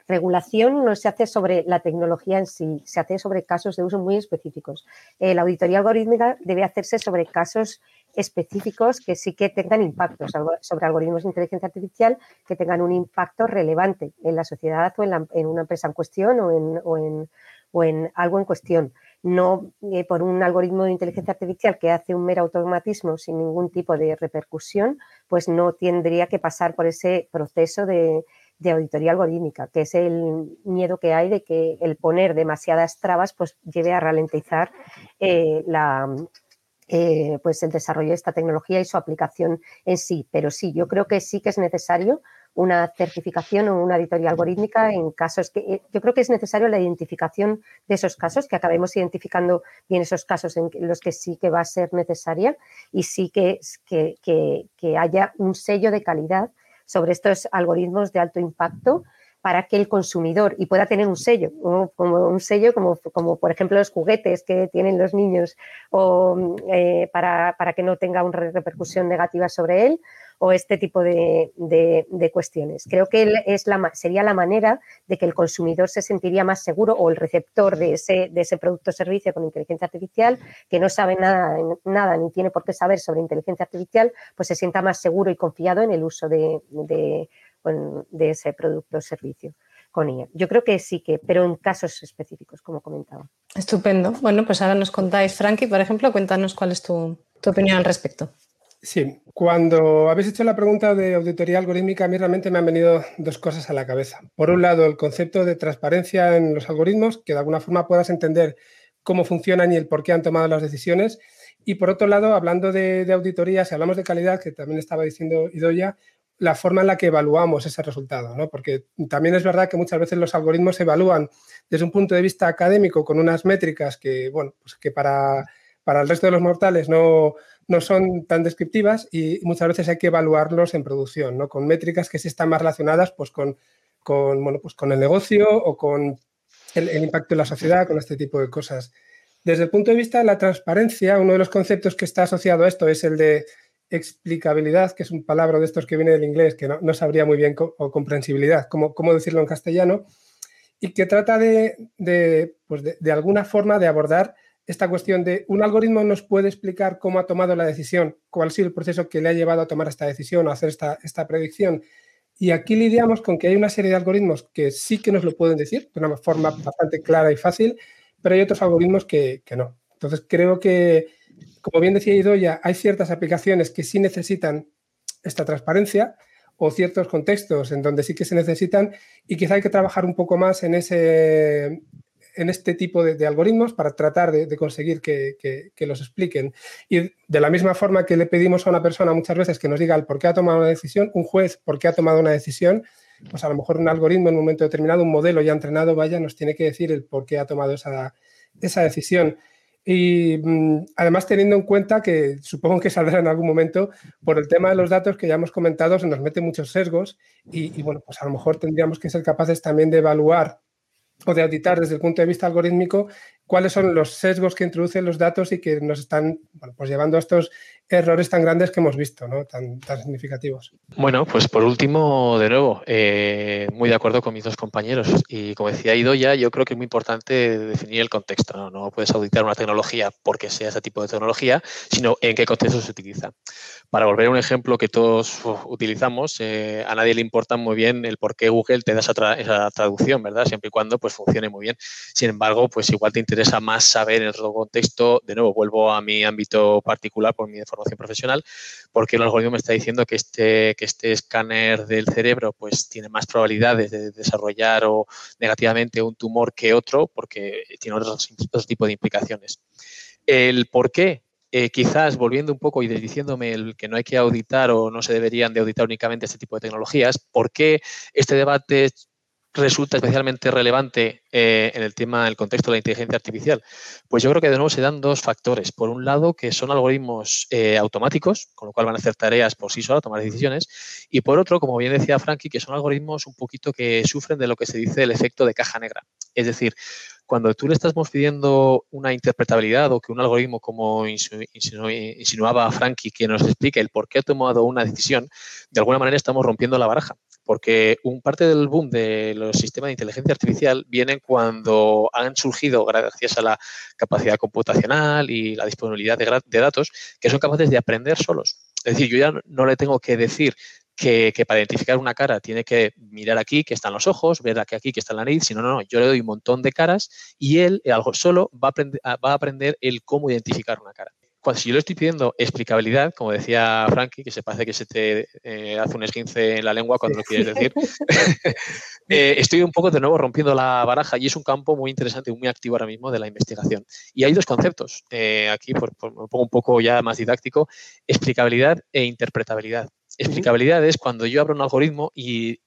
regulación no se hace sobre la tecnología en sí, se hace sobre casos de uso muy específicos. Eh, la auditoría algorítmica debe hacerse sobre casos específicos que sí que tengan impactos sobre algoritmos de inteligencia artificial que tengan un impacto relevante en la sociedad o en, una empresa en cuestión o en, o en algo en cuestión no eh, por un algoritmo de inteligencia artificial que hace un mero automatismo sin ningún tipo de repercusión, pues no tendría que pasar por ese proceso de, auditoría algorítmica, que es el miedo que hay de que el poner demasiadas trabas pues lleve a ralentizar eh, eh, pues el desarrollo de esta tecnología y su aplicación en sí. Pero sí, yo creo que sí que es necesario una certificación o una auditoría algorítmica en casos que eh, yo creo que es necesario la identificación de esos casos, que acabemos identificando bien esos casos en los que sí que va a ser necesaria y sí que, que, haya un sello de calidad sobre estos algoritmos de alto impacto para que el consumidor y pueda tener un sello, como, un sello como, por ejemplo los juguetes que tienen los niños o eh, para, para, que no tenga una repercusión negativa sobre él o este tipo de, cuestiones. Creo que es la, sería la manera de que el consumidor se sentiría más seguro o el receptor de ese, de ese producto o servicio con inteligencia artificial, que no sabe nada, nada ni tiene por qué saber sobre inteligencia artificial, pues se sienta más seguro y confiado en el uso de, ese producto o servicio. Con ella. Yo creo que sí que, pero en casos específicos, como comentaba. Estupendo. Bueno, pues ahora nos contáis, Frankie, por ejemplo, cuéntanos cuál es tu opinión al respecto. Sí, cuando habéis hecho la pregunta de auditoría algorítmica, a mí realmente me han venido dos cosas a la cabeza. Por un lado, el concepto de transparencia en los algoritmos, que de alguna forma puedas entender cómo funcionan y el por qué han tomado las decisiones. Y por otro lado, hablando de, auditoría, si hablamos de calidad, que también estaba diciendo Idoya, la forma en la que evaluamos ese resultado, ¿no? Porque también es verdad que muchas veces los algoritmos se evalúan desde un punto de vista académico con unas métricas que, bueno, pues que para, para el resto de los mortales no, no son tan descriptivas y muchas veces hay que evaluarlos en producción, ¿no? Con métricas que sí están más relacionadas pues, con, bueno, pues con el negocio o con el, impacto en la sociedad, con este tipo de cosas. Desde el punto de vista de la transparencia, uno de los conceptos que está asociado a esto es el de explicabilidad, que es un palabra de estos que viene del inglés, que no, sabría muy bien, o comprensibilidad, cómo, cómo decirlo en castellano, y que trata de, de, pues de, alguna forma de abordar esta cuestión de un algoritmo nos puede explicar cómo ha tomado la decisión, cuál ha sido el proceso que le ha llevado a tomar esta decisión o hacer esta, esta predicción. Y aquí lidiamos con que hay una serie de algoritmos que sí que nos lo pueden decir de una forma bastante clara y fácil, pero hay otros algoritmos que, que no. Entonces creo que, como bien decía Idoya, hay ciertas aplicaciones que sí necesitan esta transparencia o ciertos contextos en donde sí que se necesitan y quizá hay que trabajar un poco más en ese, en este tipo de, algoritmos para tratar de, conseguir que, los expliquen. Y de la misma forma que le pedimos a una persona muchas veces que nos diga el por qué ha tomado una decisión, un juez por qué ha tomado una decisión, pues a lo mejor un algoritmo en un momento determinado, un modelo ya entrenado, vaya, nos tiene que decir el por qué ha tomado esa, decisión. Y mm, además teniendo en cuenta que supongo que saldrá en algún momento por el tema de los datos que ya hemos comentado, se nos mete muchos sesgos y, bueno, pues a lo mejor tendríamos que ser capaces también de evaluar o de auditar desde el punto de vista algorítmico cuáles son los sesgos que introducen los datos y que nos están pues llevando a estos errores tan grandes que hemos visto, ¿no? tan, tan significativos. Bueno, pues por último, de nuevo, eh, muy de acuerdo con mis dos compañeros. Y como decía Idoya, yo creo que es muy importante definir el contexto. ¿no? puedes auditar una tecnología porque sea ese tipo de tecnología, sino en qué contexto se utiliza. Para volver a un ejemplo que todos utilizamos, eh, a nadie le importa muy bien el por qué Google te da esa, traducción, ¿verdad? Siempre y cuando pues, funcione muy bien. Sin embargo, pues igual te interesa más saber en otro contexto. De nuevo, vuelvo a mi ámbito particular por mi formación profesional, porque el algoritmo me está diciendo que este, que este escáner del cerebro pues, tiene más probabilidades de desarrollar o negativamente un tumor que otro, porque tiene otros, otro tipo de implicaciones. El por qué eh, quizás volviendo un poco y diciéndome el que no hay que auditar o no se deberían de auditar únicamente este tipo de tecnologías, ¿por qué este debate resulta especialmente relevante eh, en el tema, del contexto de la inteligencia artificial? Pues yo creo que de nuevo se dan dos factores. Por un lado, que son algoritmos eh, automáticos, con lo cual van a hacer tareas por sí solos, tomar decisiones. Y por otro, como bien decía Frankie, que son algoritmos un poquito que sufren de lo que se dice el efecto de caja negra. Es decir, cuando tú le estamos pidiendo una interpretabilidad o que un algoritmo, como insinuaba Frankie, que nos explique el por qué ha tomado una decisión, de alguna manera estamos rompiendo la baraja. Porque un parte del boom de los sistemas de inteligencia artificial viene cuando han surgido, gracias a la capacidad computacional y la disponibilidad de, datos, que son capaces de aprender solos. Es decir, yo ya no le tengo que decir que, para identificar una cara tiene que mirar aquí que están los ojos, ver aquí, aquí que está la nariz, sino no, no, yo le doy un montón de caras y él, algo solo, va a, aprender, va a aprender el cómo identificar una cara cuando, si yo le estoy pidiendo explicabilidad, como decía Frankie, que se parece que se te eh, hace un esguince en la lengua cuando lo quieres decir, eh, estoy un poco de nuevo rompiendo la baraja y es un campo muy interesante y muy activo ahora mismo de la investigación. Y hay dos conceptos, eh, aquí por, por, me pongo un poco ya más didáctico, explicabilidad e interpretabilidad. Explicabilidad es cuando yo abro un algoritmo y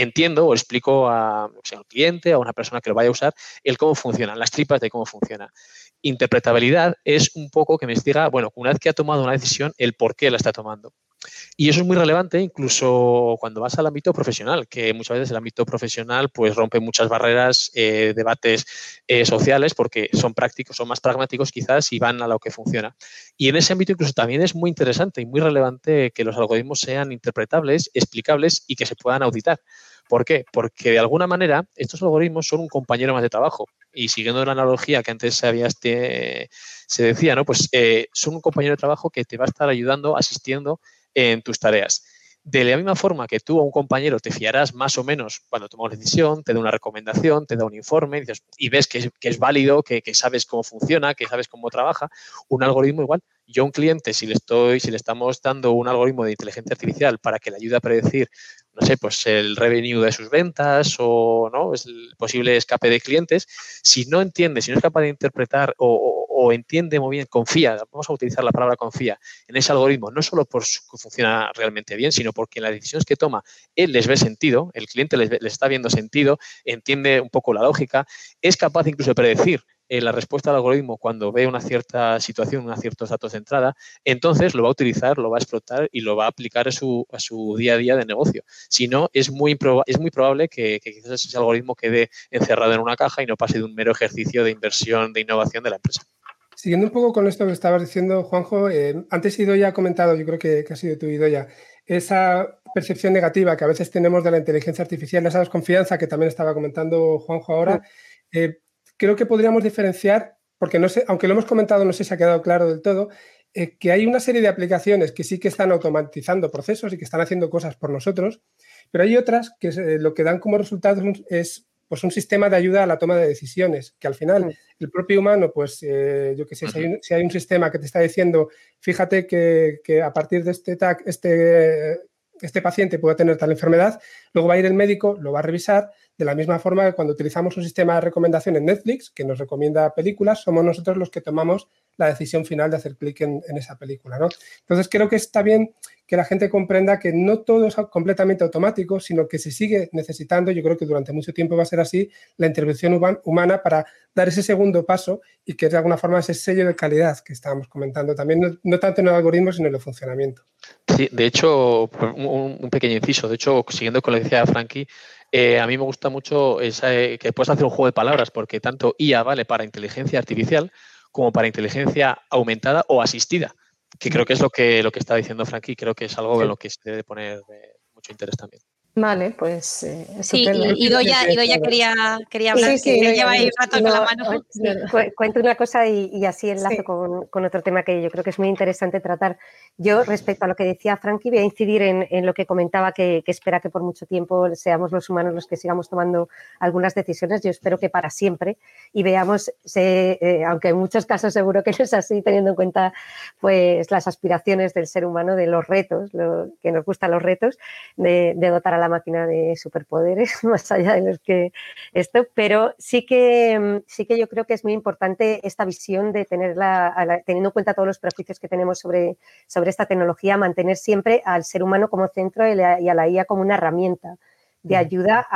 entiendo o explico a, un cliente, a una persona que lo vaya a usar, el cómo funcionan, las tripas de cómo funciona interpretabilidad es un poco que me diga, bueno, una vez que ha tomado una decisión, el por qué la está tomando. Y eso es muy relevante incluso cuando vas al ámbito profesional, que muchas veces el ámbito profesional pues rompe muchas barreras, eh, debates eh, sociales, porque son prácticos, son más pragmáticos quizás y van a lo que funciona. Y en ese ámbito incluso también es muy interesante y muy relevante que los algoritmos sean interpretables, explicables y que se puedan auditar. ¿Por qué? Porque de alguna manera estos algoritmos son un compañero más de trabajo. Y siguiendo la analogía que antes este, se decía, ¿no? Pues eh, son un compañero de trabajo que te va a estar ayudando, asistiendo en tus tareas. De la misma forma que tú a un compañero te fiarás más o menos cuando tomas una decisión, te da una recomendación, te da un informe y ves que es, válido, que, que, sabes cómo funciona, que sabes cómo trabaja, un algoritmo igual. Yo a un cliente, si le estoy, si le estamos dando un algoritmo de inteligencia artificial para que le ayude a predecir no sé, pues el revenue de sus ventas o ¿no? es el posible escape de clientes, si no entiende, si no es capaz de interpretar o, entiende muy bien, confía, vamos a utilizar la palabra confía en ese algoritmo, no solo por que funciona realmente bien, sino porque en las decisiones que toma él les ve sentido, el cliente les, está viendo sentido, entiende un poco la lógica, es capaz incluso de predecir eh, la respuesta al algoritmo cuando ve una cierta situación, unos ciertos datos de entrada, entonces lo va a utilizar, lo va a explotar y lo va a aplicar a su, a su día a día de negocio. Si no, es muy, es muy probable que, quizás ese algoritmo quede encerrado en una caja y no pase de un mero ejercicio de inversión, de innovación de la empresa. Siguiendo un poco con esto que estabas diciendo, Juanjo, eh, antes Idoya ha comentado, yo creo que, ha sido tu Idoya, esa percepción negativa que a veces tenemos de la inteligencia artificial, esa desconfianza que también estaba comentando Juanjo ahora. Eh, creo que podríamos diferenciar, porque no sé, aunque lo hemos comentado, no sé si ha quedado claro del todo, eh, que hay una serie de aplicaciones que sí que están automatizando procesos y que están haciendo cosas por nosotros, pero hay otras que eh, lo que dan como resultado es pues, un sistema de ayuda a la toma de decisiones, que al final el propio humano, pues eh, yo que sé, si hay, un, sistema que te está diciendo, fíjate que, que a partir de este tag, este este paciente puede tener tal enfermedad, luego va a ir el médico, lo va a revisar, de la misma forma que cuando utilizamos un sistema de recomendación en Netflix, que nos recomienda películas, somos nosotros los que tomamos la decisión final de hacer clic en, esa película. ¿no? Entonces creo que está bien que la gente comprenda que no todo es completamente automático, sino que se sigue necesitando, yo creo que durante mucho tiempo va a ser así, la intervención humana para dar ese segundo paso y que de alguna forma ese sello de calidad que estábamos comentando también, no, tanto en el algoritmo, sino en el funcionamiento. Sí, de hecho, un, pequeño inciso, de hecho, siguiendo con lo que decía Frankie, eh, a mí me gusta mucho eh, que puedes hacer un juego de palabras, porque tanto IA vale para inteligencia artificial como para inteligencia aumentada o asistida que creo que es lo que, lo que está diciendo Frankie, creo que es algo en lo que se debe poner mucho interés también. Vale, pues eh, sí, y, Doya, quería, quería hablar, sí, sí, que lleva ahí un rato con la mano. cuento una cosa y, así enlazo con, con, otro tema que yo creo que es muy interesante tratar. Yo, respecto a lo que decía Frankie, voy a incidir en, en lo que comentaba, que, que, espera que por mucho tiempo seamos los humanos los que sigamos tomando algunas decisiones. Yo espero que para siempre y veamos, se, eh, aunque en muchos casos seguro que no es así, teniendo en cuenta pues las aspiraciones del ser humano, de los retos, lo, que nos gustan los retos, de, de dotar a la máquina de superpoderes, más allá de los que esto, pero sí que, mm, sí que yo creo que es muy importante esta visión de tenerla, teniendo en cuenta todos los prejuicios que tenemos sobre, sobre esta tecnología, mantener siempre al ser humano como centro y a la IA como una herramienta de ayuda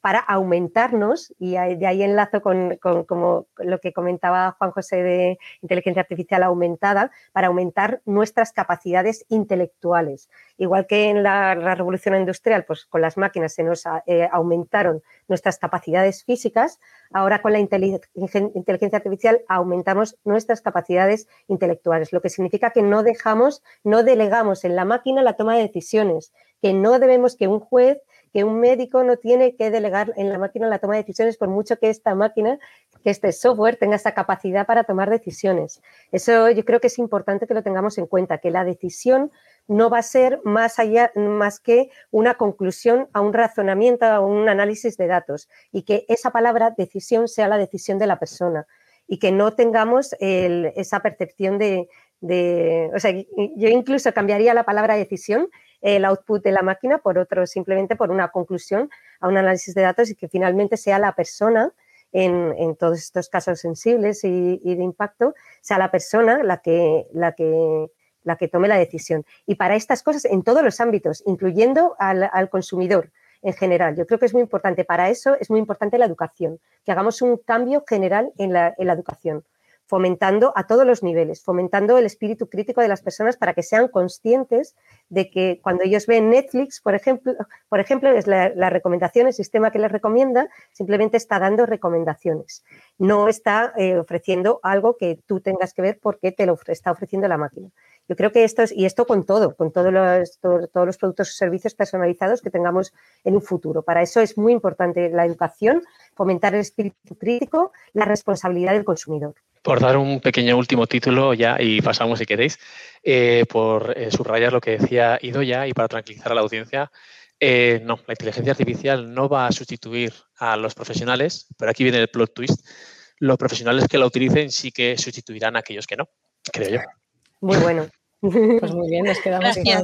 para aumentarnos, y de ahí enlazo con, como lo que comentaba Juan José de inteligencia artificial aumentada, para aumentar nuestras capacidades intelectuales. Igual que en la, revolución industrial, pues con las máquinas se nos eh, aumentaron nuestras capacidades físicas, ahora con la inteligencia artificial aumentamos nuestras capacidades intelectuales, lo que significa que no dejamos, no delegamos en la máquina la toma de decisiones, que no debemos que un juez que un médico no tiene que delegar en la máquina la toma de decisiones por mucho que esta máquina, que este software tenga esa capacidad para tomar decisiones. Eso yo creo que es importante que lo tengamos en cuenta, que la decisión no va a ser más allá, más que una conclusión a un razonamiento, a un análisis de datos y que esa palabra decisión sea la decisión de la persona y que no tengamos esa percepción de, de, o sea, yo incluso cambiaría la palabra decisión, el output de la máquina, por otro, simplemente por una conclusión a un análisis de datos y que finalmente sea la persona en, todos estos casos sensibles y, de impacto, sea la persona la que, la, que, la que tome la decisión. Y para estas cosas, en todos los ámbitos, incluyendo al, consumidor en general. Yo creo que es muy importante. Para eso es muy importante la educación, que hagamos un cambio general en la, en la educación fomentando a todos los niveles, fomentando el espíritu crítico de las personas para que sean conscientes de que cuando ellos ven Netflix, por ejemplo, por ejemplo es la, recomendación, el sistema que les recomienda, simplemente está dando recomendaciones. No está eh, ofreciendo algo que tú tengas que ver porque te lo está ofreciendo la máquina. Yo creo que esto es, y esto con todo, con todos los, todos los productos o servicios personalizados que tengamos en un futuro. Para eso es muy importante la educación, fomentar el espíritu crítico, la responsabilidad del consumidor. Por dar un pequeño último título ya y pasamos si queréis, eh, por eh, subrayar lo que decía Ido ya y para tranquilizar a la audiencia, eh, no, la inteligencia artificial no va a sustituir a los profesionales, pero aquí viene el plot twist. Los profesionales que la utilicen sí que sustituirán a aquellos que no, creo yo. Muy bueno. Pues muy bien, nos quedamos Gracias.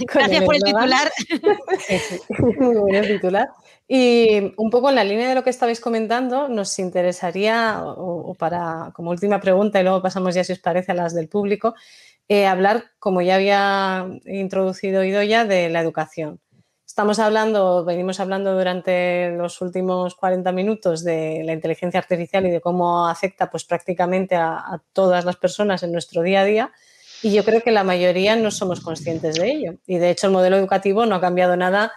Gracias por el titular. muy buen titular. Y un poco en la línea de lo que estabais comentando, nos interesaría, o, para como última pregunta, y luego pasamos ya, si os parece, a las del público, eh, hablar, como ya había introducido Idoya, de la educación. Estamos hablando, venimos hablando durante los últimos 40 minutos de la inteligencia artificial y de cómo afecta pues, prácticamente a todas las personas en nuestro día a día y yo creo que la mayoría no somos conscientes de ello. Y de hecho el modelo educativo no ha cambiado nada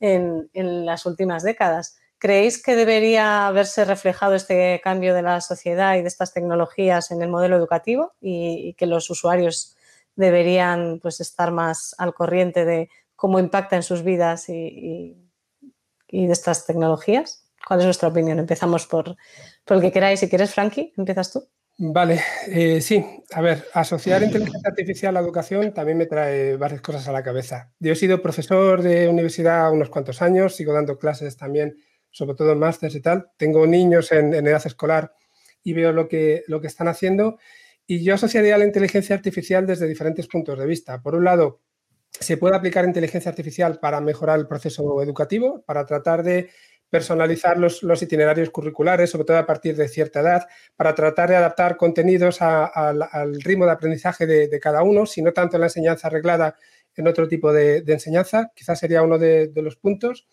en, las últimas décadas. ¿Creéis que debería haberse reflejado este cambio de la sociedad y de estas tecnologías en el modelo educativo y, que los usuarios deberían pues, estar más al corriente de cómo impacta en sus vidas y, de estas tecnologías? ¿Cuál es vuestra opinión? Empezamos por, por el que queráis. Si quieres, Frankie, empiezas tú. Vale, eh, sí, a ver, asociar inteligencia artificial a la educación también me trae varias cosas a la cabeza. Yo he sido profesor de universidad unos cuantos años, sigo dando clases también, sobre todo en másteres y tal. Tengo niños en, edad escolar y veo lo que, lo que están haciendo. Y yo asociaría la inteligencia artificial desde diferentes puntos de vista. Por un lado, se puede aplicar inteligencia artificial para mejorar el proceso educativo, para tratar de personalizar los, itinerarios curriculares, sobre todo a partir de cierta edad, para tratar de adaptar contenidos al ritmo de aprendizaje de, cada uno, si no tanto en la enseñanza arreglada, en otro tipo de, enseñanza. Quizás sería uno de, los puntos.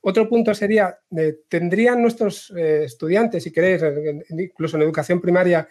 Otro punto sería, eh, ¿tendrían nuestros eh, estudiantes, si queréis, incluso en educación primaria,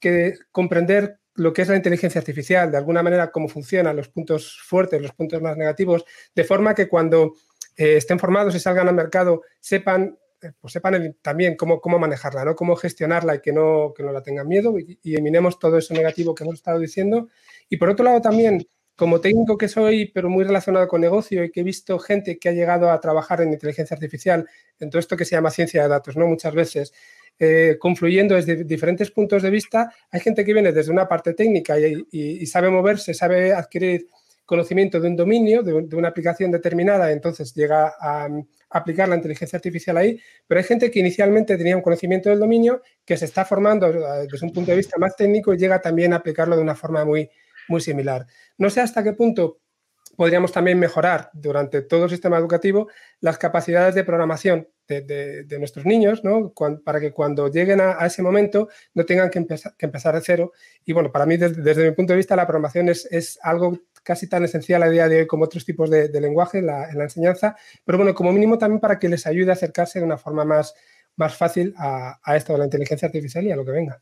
que comprender lo que es la inteligencia artificial, de alguna manera cómo funcionan los puntos fuertes, los puntos más negativos, de forma que cuando eh, estén formados y salgan al mercado, sepan, eh, pues sepan también cómo, cómo manejarla, ¿no? cómo gestionarla y que no, que no la tengan miedo y, eliminemos todo eso negativo que hemos estado diciendo. Y por otro lado también, como técnico que soy, pero muy relacionado con negocio y que he visto gente que ha llegado a trabajar en inteligencia artificial, en todo esto que se llama ciencia de datos, ¿no? Muchas veces, eh, confluyendo desde diferentes puntos de vista, hay gente que viene desde una parte técnica y sabe moverse, sabe adquirir conocimiento de un dominio, de, una aplicación determinada, entonces llega a, aplicar la inteligencia artificial ahí, pero hay gente que inicialmente tenía un conocimiento del dominio, que se está formando eh, desde un punto de vista más técnico y llega también a aplicarlo de una forma muy, muy similar. No sé hasta qué punto podríamos también mejorar durante todo el sistema educativo las capacidades de programación de, nuestros niños, ¿no? para que cuando lleguen a, ese momento no tengan que empezar, que empezar de cero. Y bueno, para mí, desde, mi punto de vista, la programación es, es algo casi tan esencial a día de hoy como otros tipos de, lenguaje en la, enseñanza, pero bueno, como mínimo también para que les ayude a acercarse de una forma más, más fácil a, esto de la inteligencia artificial y a lo que venga.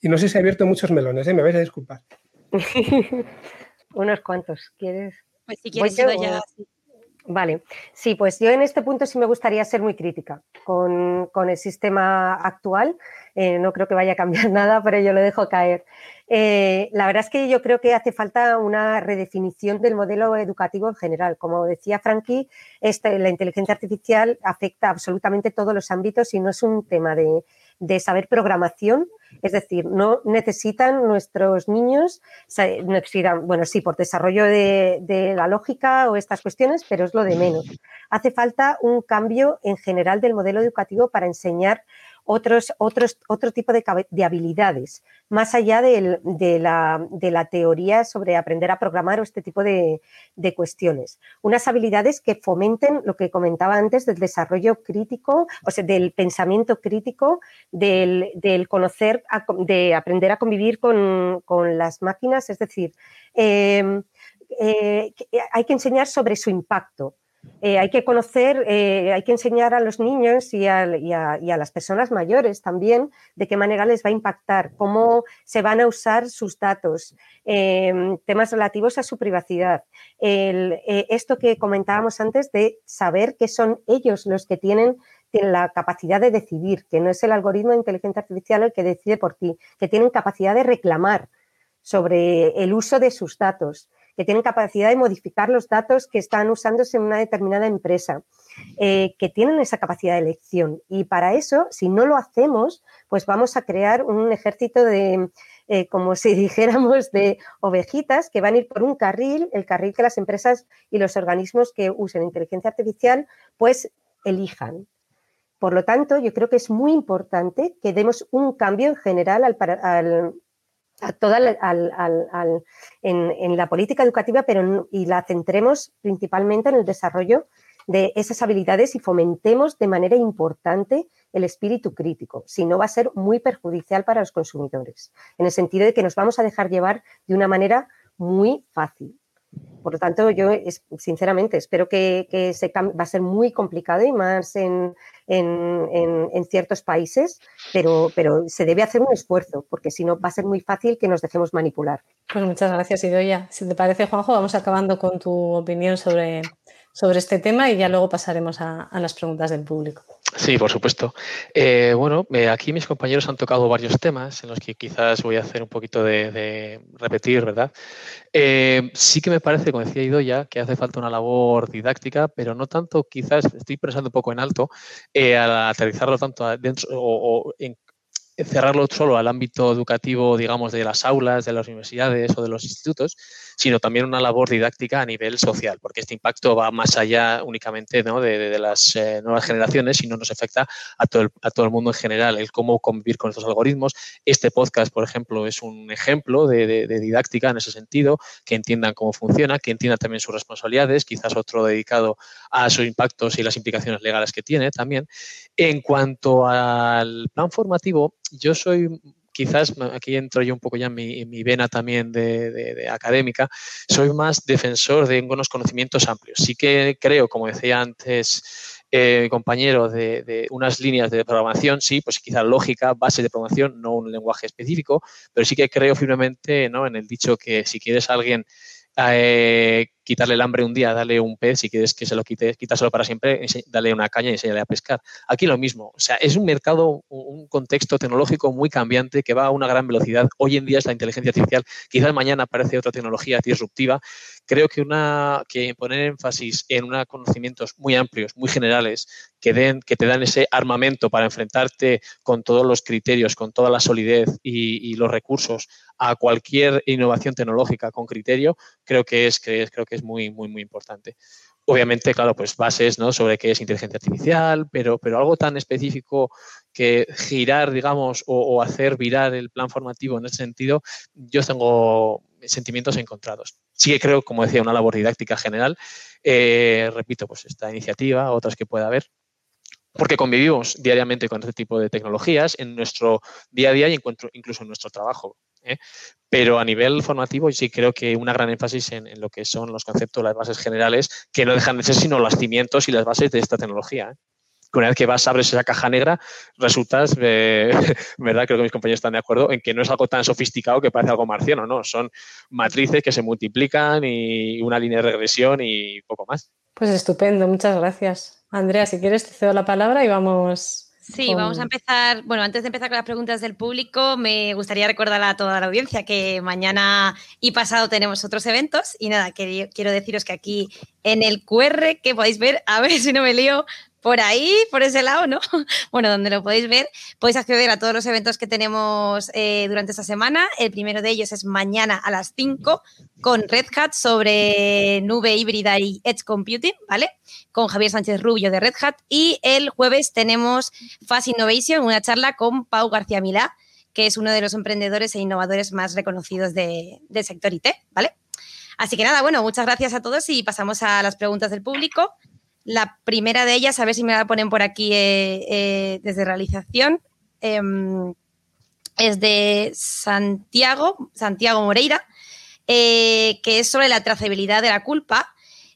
Y no sé si he abierto muchos melones, ¿eh? me vais a disculpar. Unos cuantos, ¿quieres? Pues si quieres, ya. Vale, sí, pues yo en este punto sí me gustaría ser muy crítica con, el sistema actual. Eh, no creo que vaya a cambiar nada, pero yo lo dejo caer. Eh, la verdad es que yo creo que hace falta una redefinición del modelo educativo en general. Como decía Frankie, este, la inteligencia artificial afecta absolutamente todos los ámbitos y no es un tema de, de saber programación es decir, no necesitan nuestros niños, necesitan, bueno, sí, por desarrollo de, la lógica o estas cuestiones, pero es lo de menos. Hace falta un cambio en general del modelo educativo para enseñar otros, otros, otro tipo de, habilidades, más allá de, la, teoría sobre aprender a programar o este tipo de, cuestiones. Unas habilidades que fomenten lo que comentaba antes del desarrollo crítico, o sea, del pensamiento crítico, del, conocer, de aprender a convivir con, las máquinas, es decir, em, eh, hay que enseñar sobre su impacto. Eh, hay que conocer, eh, hay que enseñar a los niños y a, las personas mayores también de qué manera les va a impactar, cómo se van a usar sus datos, em, temas relativos a su privacidad. Eh, esto que comentábamos antes de saber que son ellos los que tienen la capacidad de decidir, que no es el algoritmo de inteligencia artificial el que decide por ti, que tienen capacidad de reclamar sobre el uso de sus datos que tienen capacidad de modificar los datos que están usándose en una determinada empresa, eh, que tienen esa capacidad de elección. Y para eso, si no lo hacemos, pues vamos a crear un ejército de, eh, como si dijéramos, de ovejitas que van a ir por un carril, el carril que las empresas y los organismos que usen inteligencia artificial, pues elijan. Por lo tanto, yo creo que es muy importante que demos un cambio en general al, al, a toda en, la política educativa, pero y la centremos principalmente en el desarrollo de esas habilidades y fomentemos de manera importante el espíritu crítico, si no va a ser muy perjudicial para los consumidores, en el sentido de que nos vamos a dejar llevar de una manera muy fácil. Por lo tanto, yo sinceramente espero que, va a ser muy complicado y más en, ciertos países, pero, se debe hacer un esfuerzo, porque si no va a ser muy fácil que nos dejemos manipular. Pues muchas gracias, Idoya. Si te parece, Juanjo, vamos acabando con tu opinión sobre este tema y ya luego pasaremos a, las preguntas del público. Sí, por supuesto. Eh, bueno, eh, aquí mis compañeros han tocado varios temas en los que quizás voy a hacer un poquito de, repetir, ¿verdad? Eh, sí que me parece, como decía Idoya, que hace falta una labor didáctica, pero no tanto, quizás estoy pensando un poco en alto, al aterrizarlo tanto dentro o, o en, cerrarlo solo al ámbito educativo, digamos, de las aulas, de las universidades o de los institutos, sino también una labor didáctica a nivel social, porque este impacto va más allá únicamente de, las eh, nuevas generaciones, sino nos afecta a todo, el, a todo el mundo en general, el cómo convivir con estos algoritmos. Este podcast, por ejemplo, es un ejemplo de, didáctica en ese sentido, que entiendan cómo funciona, que entiendan también sus responsabilidades, quizás otro dedicado a sus impactos y las implicaciones legales que tiene también. En cuanto al plan formativo, yo soy quizás aquí entro yo un poco ya en mi, vena también de, académica, soy más defensor de unos conocimientos amplios. Sí que creo, como decía antes eh, compañero, de, unas líneas de programación, sí, pues quizás lógica, base de programación, no un lenguaje específico, pero sí que creo firmemente ¿no? en el dicho que si quieres a alguien eh, quitarle el hambre un día, dale un pez, si quieres que se lo quite, quítaselo para siempre, dale una caña y enséñale a pescar. Aquí lo mismo, o sea, es un mercado, un contexto tecnológico muy cambiante que va a una gran velocidad. Hoy en día es la inteligencia artificial, quizás mañana aparece otra tecnología disruptiva. Creo que, una, que poner énfasis en unos conocimientos muy amplios, muy generales, que, den, que te dan ese armamento para enfrentarte con todos los criterios, con toda la solidez y, los recursos a cualquier innovación tecnológica con criterio, creo que es, es, creo que es muy, muy, muy importante. Obviamente, claro, pues bases ¿no? sobre qué es inteligencia artificial, pero, pero algo tan específico que girar, digamos, o, hacer virar el plan formativo en ese sentido, yo tengo sentimientos encontrados. Sí que creo, como decía, una labor didáctica general. Eh, repito, pues esta iniciativa, otras que pueda haber, porque convivimos diariamente con este tipo de tecnologías en nuestro día a día y incluso en nuestro trabajo. ¿eh? Pero a nivel formativo sí creo que una gran énfasis en, lo que son los conceptos, las bases generales, que no dejan de ser sino los cimientos y las bases de esta tecnología. ¿eh? Una vez que vas, abres esa caja negra, resultas, eh, ¿verdad? Creo que mis compañeros están de acuerdo en que no es algo tan sofisticado que parece algo marciano, ¿no? Son matrices que se multiplican y una línea de regresión y poco más. Pues estupendo, muchas gracias. Andrea, si quieres te cedo la palabra y vamos Sí, vamos a empezar. Bueno, antes de empezar con las preguntas del público, me gustaría recordar a toda la audiencia que mañana y pasado tenemos otros eventos. Y nada, quiero deciros que aquí en el QR que podéis ver, a ver si no me lío, por ahí, por ese lado, ¿no? Bueno, donde lo podéis ver, podéis acceder a todos los eventos que tenemos eh, durante esta semana. El primero de ellos es mañana a las 5 con Red Hat sobre nube híbrida y Edge Computing, ¿vale? Con Javier Sánchez Rubio de Red Hat. Y el jueves tenemos Fast Innovation, una charla con Pau García Milá, que es uno de los emprendedores e innovadores más reconocidos del sector IT, ¿vale? Así que nada, bueno, muchas gracias a todos y pasamos a las preguntas del público. La primera de ellas, a ver si me la ponen por aquí eh, eh, desde realización, em, es de Santiago, Santiago Moreira, eh, que es sobre la trazabilidad de la culpa.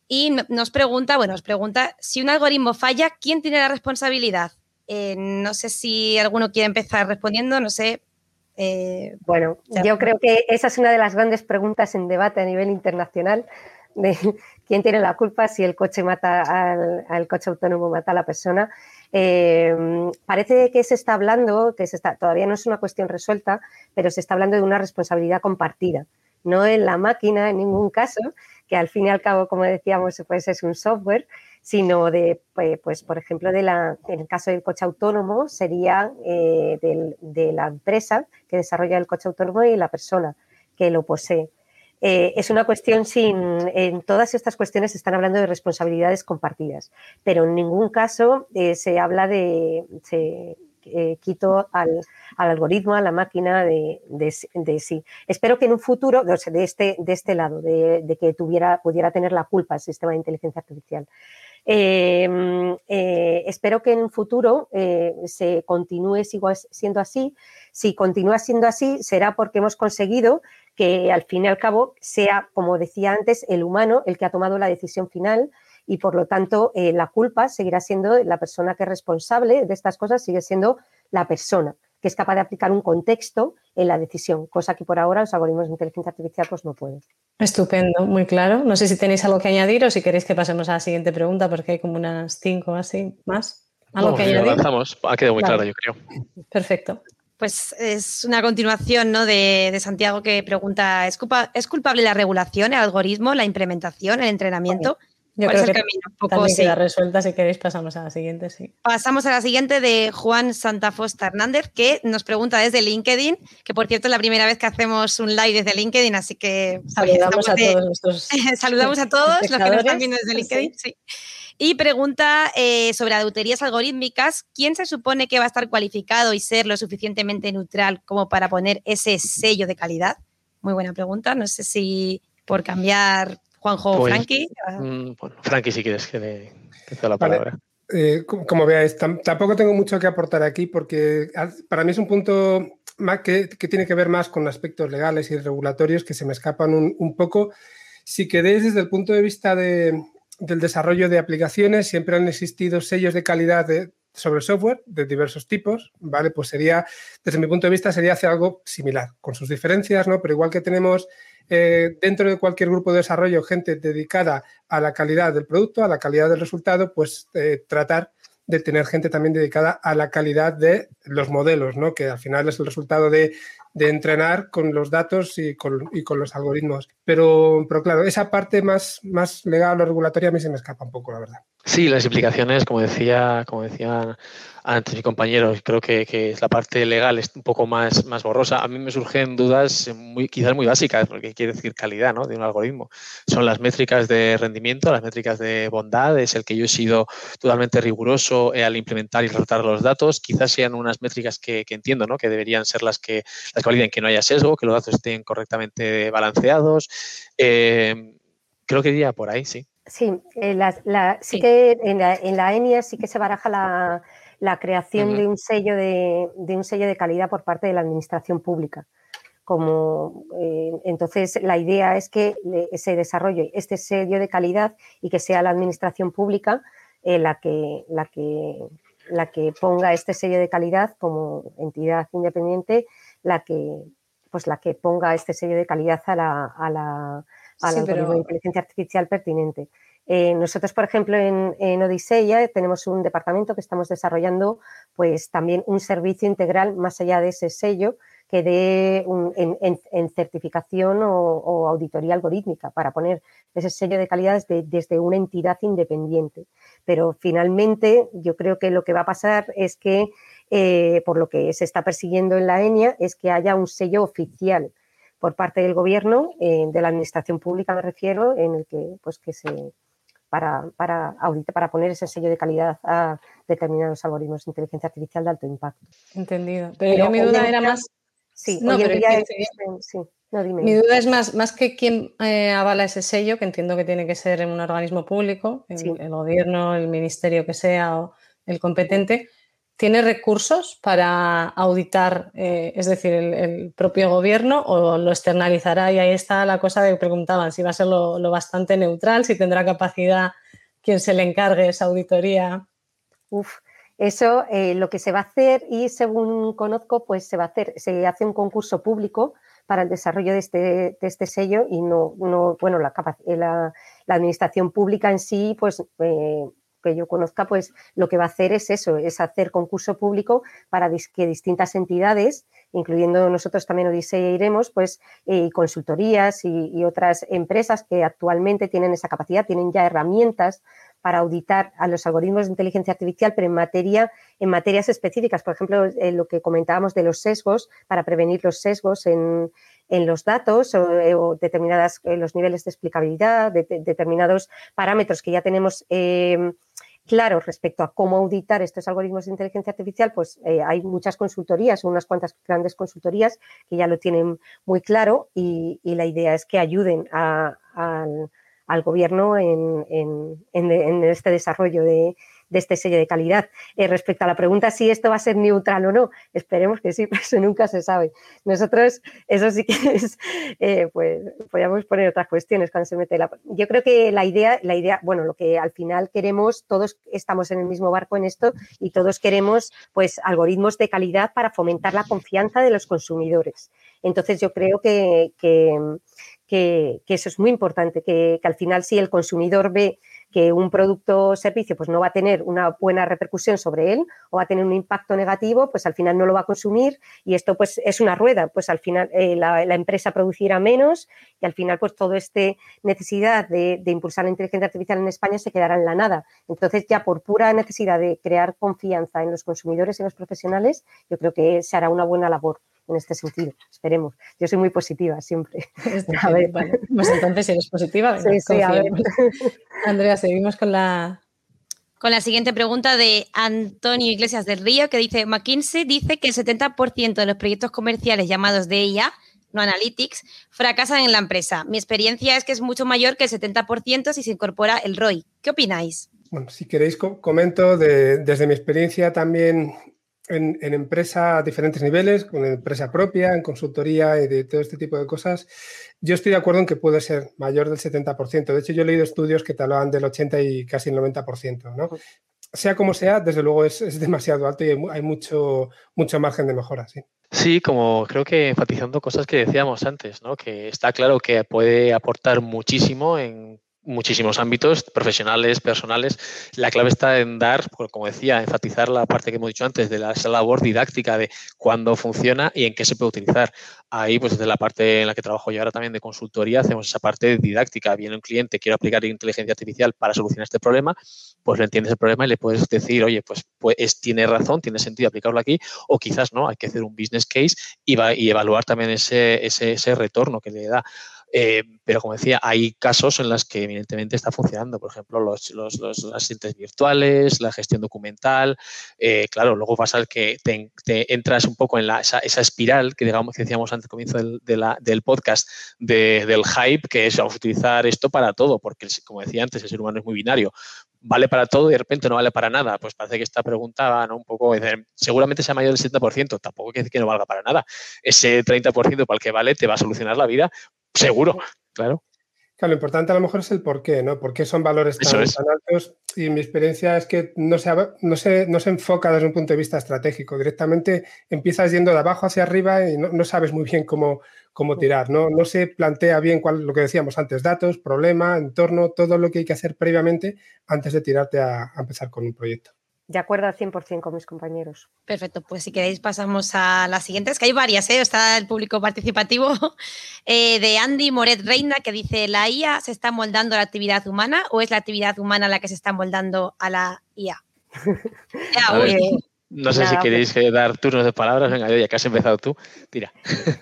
Y nos pregunta, bueno, nos pregunta, si un algoritmo falla, ¿quién tiene la responsabilidad? no sé si alguno quiere empezar respondiendo, no sé. bueno, yo creo que esa es una de las grandes preguntas en debate a nivel internacional de quién tiene la culpa si el coche mata al, coche autónomo mata a la persona. Eh, parece que se está hablando, que se está, todavía no es una cuestión resuelta, pero se está hablando de una responsabilidad compartida, no en la máquina en ningún caso, que al fin y al cabo, como decíamos, pues es un software, sino de, pues, pues por ejemplo, de la, en el caso del coche autónomo, sería eh, de la empresa que desarrolla el coche autónomo y la persona que lo posee. Eh, es una cuestión sin. En todas estas cuestiones se están hablando de responsabilidades compartidas, pero en ningún caso eh, se habla de. Se, eh, quito al, algoritmo, a la máquina de, sí. Espero que en un futuro, de, este, de este lado, de, que tuviera, pudiera tener la culpa el sistema de inteligencia artificial. Espero que en un futuro se continúe siendo así. Si continúa siendo así, será porque hemos conseguido que al fin y al cabo sea, como decía antes, el humano el que ha tomado la decisión final y por lo tanto eh, la culpa seguirá siendo la persona que es responsable de estas cosas, sigue siendo la persona que es capaz de aplicar un contexto en la decisión, cosa que por ahora los algoritmos de inteligencia artificial pues no pueden. Estupendo, muy claro. No sé si tenéis algo que añadir o si queréis que pasemos a la siguiente pregunta, porque hay como unas cinco así más. ¿Algo que añadir? Avanzamos, ha quedado muy claro, yo creo. Perfecto pues es una continuación ¿no? de, Santiago que pregunta, ¿es, ¿es, culpable la regulación, el algoritmo, la implementación, el entrenamiento? Yo creo que camino? Un poco, queda resuelta, si queréis pasamos a la siguiente, sí. Pasamos a la siguiente de Juan Santafosta Hernández, que nos pregunta desde LinkedIn, que por cierto es la primera vez que hacemos un live desde LinkedIn, así que... Saludamos a todos nuestros... saludamos a todos los que nos están viendo desde LinkedIn, sí. Y pregunta eh, sobre auditorías algorítmicas, ¿quién se supone que va a estar cualificado y ser lo suficientemente neutral como para poner ese sello de calidad? Muy buena pregunta, no sé si por cambiar Juanjo pues, Frankie. Mm, bueno, Frankie, si quieres que le dé la palabra. Eh, como veáis, tampoco tengo mucho que aportar aquí porque para mí es un punto más que, tiene que ver más con aspectos legales y regulatorios que se me escapan un poco. Si queréis desde el punto de vista de, del desarrollo de aplicaciones siempre han existido sellos de calidad sobre software de diversos tipos, ¿vale? Pues sería, desde mi punto de vista, sería hacer algo similar, con sus diferencias, ¿no? Pero igual que tenemos eh, dentro de cualquier grupo de desarrollo gente dedicada a la calidad del producto, a la calidad del resultado, pues eh, tratar de tener gente también dedicada a la calidad de los modelos, ¿no? Que al final es el resultado de entrenar con los datos y con, y con los algoritmos. Pero, pero, claro, esa parte más, más legal o regulatoria a mí se me escapa un poco, la verdad. Sí, las implicaciones, como decía, como decía antes mi compañero, creo que, que, la parte legal es un poco más, más borrosa. A mí me surgen dudas muy, quizás muy básicas, porque quiere decir calidad ¿no? de un algoritmo. Son las métricas de rendimiento, las métricas de bondad, es el que yo he sido totalmente riguroso eh, al implementar y tratar los datos. Quizás sean unas métricas que, que entiendo ¿no? que deberían ser las que, las que validen que no haya sesgo, que los datos estén correctamente balanceados. Eh, creo que iría por ahí, sí. Sí, eh, sí, que en la, en la ENIA sí que se baraja la, la creación de, un sello de, un sello de calidad por parte de la administración pública. Como, eh, entonces, la idea es que se desarrolle este sello de calidad y que sea la administración pública eh, la, que, la, que, la que ponga este sello de calidad como entidad independiente, la que, pues la que ponga este sello de calidad a la, a la, a la inteligencia artificial pertinente. Eh, nosotros, por ejemplo, en, en Odisea tenemos un departamento que estamos desarrollando pues también un servicio integral más allá de ese sello que dé en, certificación o, auditoría algorítmica para poner ese sello de calidad desde, una entidad independiente. Pero finalmente yo creo que lo que va a pasar es que, eh, por lo que se está persiguiendo en la ENIA, es que haya un sello oficial por parte del gobierno, eh, de la administración pública me refiero, en el que, pues, que se, para, para, para poner ese sello de calidad a determinados algoritmos de inteligencia artificial de alto impacto. Entendido. Pero, mi duda era más Sí, no, Mi duda es más, más que quién eh, avala ese sello, que entiendo que tiene que ser un organismo público, el, gobierno, el ministerio que sea o el competente, ¿tiene recursos para auditar, eh, es decir, el, propio gobierno o lo externalizará? Y ahí está la cosa que preguntaban, si va a ser lo, bastante neutral, si tendrá capacidad quien se le encargue esa auditoría. Uf, eso eh, lo que se va a hacer y según conozco, pues se va a hacer, se hace un concurso público para el desarrollo de este, este sello y no, no bueno, la, la, administración pública en sí, pues eh, que yo conozca, pues lo que va a hacer es eso, es hacer concurso público para que distintas entidades, incluyendo nosotros también Odisea Iremos, pues eh, consultorías y, y, otras empresas que actualmente tienen esa capacidad, tienen ya herramientas para auditar a los algoritmos de inteligencia artificial, pero en, materia, en materias específicas. Por ejemplo, eh, lo que comentábamos de los sesgos, para prevenir los sesgos en, los datos o, eh, determinadas eh, los niveles de explicabilidad, de, determinados parámetros que ya tenemos em, claros respecto a cómo auditar estos algoritmos de inteligencia artificial, pues hay muchas consultorías, unas cuantas grandes consultorías que ya lo tienen muy claro y, la idea es que ayuden al gobierno en, este desarrollo de, este sello de calidad. Eh, respecto a la pregunta si esto va a ser neutral o no, esperemos que sí, pero eso nunca se sabe. Nosotros, eso sí que es, eh, pues podríamos poner otras cuestiones cuando se mete la... Yo creo que la idea, la idea, bueno, lo que al final queremos, todos estamos en el mismo barco en esto y todos queremos, pues, algoritmos de calidad para fomentar la confianza de los consumidores. Entonces, yo creo que que, eso es muy importante, que, al final si el consumidor ve que un producto o servicio pues no va a tener una buena repercusión sobre él o va a tener un impacto negativo, pues al final no lo va a consumir y esto pues es una rueda, pues al final eh, la, empresa producirá menos y al final pues todo este necesidad de, de, impulsar la inteligencia artificial en España se quedará en la nada. Entonces ya por pura necesidad de crear confianza en los consumidores y en los profesionales, yo creo que se hará una buena labor en este sentido. Esperemos. Yo soy muy positiva siempre. a ver. pues entonces, si eres positiva, sí, sí, a ver. Andrea, seguimos con la. Con la siguiente pregunta de Antonio Iglesias del Río, que dice: McKinsey dice que el 70% de los proyectos comerciales llamados de IA, no analytics, fracasan en la empresa. Mi experiencia es que es mucho mayor que el 70% si se incorpora el ROI. ¿Qué opináis? Bueno, si queréis, comento desde mi experiencia también en, empresa a diferentes niveles, con empresa propia, en consultoría y de todo este tipo de cosas, yo estoy de acuerdo en que puede ser mayor del 70%. De hecho, yo he leído estudios que te hablaban del 80 y casi el 90%. ¿no? Sea como sea, desde luego es, demasiado alto y hay, mucho, mucho margen de mejora. ¿sí? Sí, como creo que enfatizando cosas que decíamos antes, ¿no? que está claro que puede aportar muchísimo en muchísimos ámbitos, profesionales, personales. La clave está en dar, como decía, enfatizar la parte que hemos dicho antes de la, esa labor didáctica de cuándo funciona y en qué se puede utilizar. Ahí, pues desde la parte en la que trabajo yo ahora también de consultoría, hacemos esa parte didáctica. Viene un cliente, quiere aplicar inteligencia artificial para solucionar este problema, pues le entiendes el problema y le puedes decir, oye, pues, pues tiene razón, tiene sentido aplicarlo aquí, o quizás no, hay que hacer un business case y, y evaluar también ese, ese, ese retorno que le da. Eh, pero como decía, hay casos en los que evidentemente está funcionando, por ejemplo, los, los, asistentes virtuales, la gestión documental. Eh, claro, luego pasa el que te, entras un poco en la, esa, espiral que, decíamos antes al comienzo del, podcast, del hype, que es utilizar esto para todo, porque como decía antes, el ser humano es muy binario vale para todo y de repente no vale para nada. Pues parece que esta pregunta va un poco, seguramente sea mayor del 70%, tampoco quiere decir que no valga para nada. Ese 30% para el que vale te va a solucionar la vida, seguro, claro. Claro, lo importante a lo mejor es el por qué, ¿no? ¿Por qué son valores tan, altos? Y mi experiencia es que no se, no, se, no se enfoca desde un punto de vista estratégico. Directamente empiezas yendo de abajo hacia arriba y no, sabes muy bien cómo, cómo tirar. ¿no? no se plantea bien cuál, lo que decíamos antes, datos, problema, entorno, todo lo que hay que hacer previamente antes de tirarte a empezar con un proyecto. De acuerdo al 100% con mis compañeros. Perfecto, pues si queréis pasamos a las siguientes, que hay varias, ¿eh? está el público participativo, eh, de Andy Moret Reina, que dice, ¿la IA se está moldando a la actividad humana o es la actividad humana la que se está moldando a la IA? ya, no sé si queréis pues dar turnos de palabras. Venga, ya que has empezado tú, tira.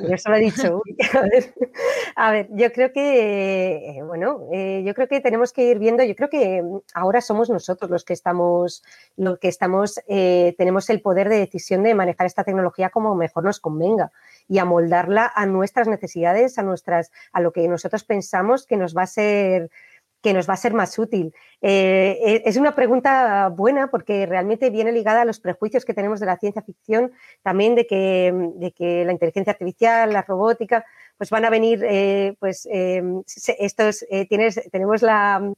Yo solo he dicho. A ver, yo creo que, eh, bueno, eh, yo creo que tenemos que ir viendo, yo creo que ahora somos nosotros los que estamos, los que estamos, eh, tenemos el poder de decisión de manejar esta tecnología como mejor nos convenga y amoldarla a nuestras necesidades, a nuestras, a lo que nosotros pensamos que nos va a ser que nos va a ser más útil? Eh, eh, es una pregunta buena porque realmente viene ligada a los prejuicios que tenemos de la ciencia ficción, también de que, de que la inteligencia artificial, la robótica, pues van a venir, eh, pues estos, tienes, tenemos la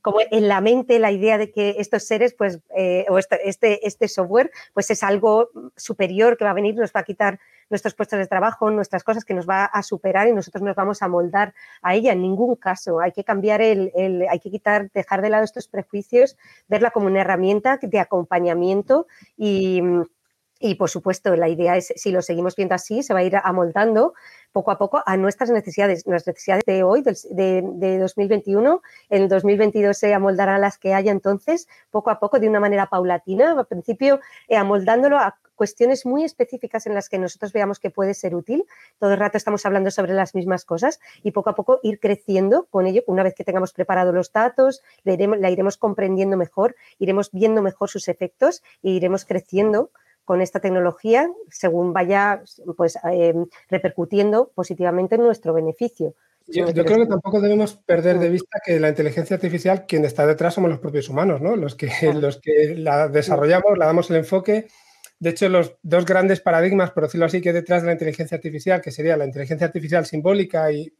como en la mente la idea de que estos seres, pues, o este, este software, pues es algo superior que va a venir, nos va a quitar nuestros puestos de trabajo, nuestras cosas que nos va a superar y nosotros nos vamos a moldar a ella. En ningún caso. Hay que cambiar el, hay que quitar, dejar de lado estos prejuicios, verla como una herramienta de acompañamiento y, por supuesto, la idea es, si lo seguimos viendo así, se va a ir amoldando poco a poco a nuestras necesidades, nuestras necesidades de hoy, de, de, 2021. En 2022 se amoldarán las que haya entonces, poco a poco, de una manera paulatina. Al principio, eh, amoldándolo a cuestiones muy específicas en las que nosotros veamos que puede ser útil. Todo el rato estamos hablando sobre las mismas cosas y poco a poco ir creciendo con ello. Una vez que tengamos preparados los datos, la iremos, la iremos comprendiendo mejor, iremos viendo mejor sus efectos e iremos creciendo con esta tecnología según vaya pues, em, repercutiendo positivamente en nuestro beneficio. Yo, creo que tampoco debemos perder de vista que la inteligencia artificial, quien está detrás somos los propios humanos, ¿no? Los que, los que la desarrollamos, la damos el enfoque de hecho, los dos grandes paradigmas, por decirlo así, que detrás de la inteligencia artificial, que sería la inteligencia artificial simbólica y,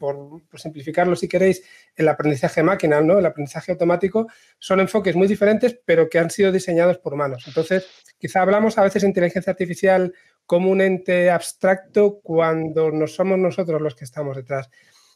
por, simplificarlo si queréis, el aprendizaje máquina, ¿no? el aprendizaje automático, son enfoques muy diferentes, pero que han sido diseñados por humanos. Entonces, quizá hablamos a veces de inteligencia artificial como un ente abstracto cuando no somos nosotros los que estamos detrás.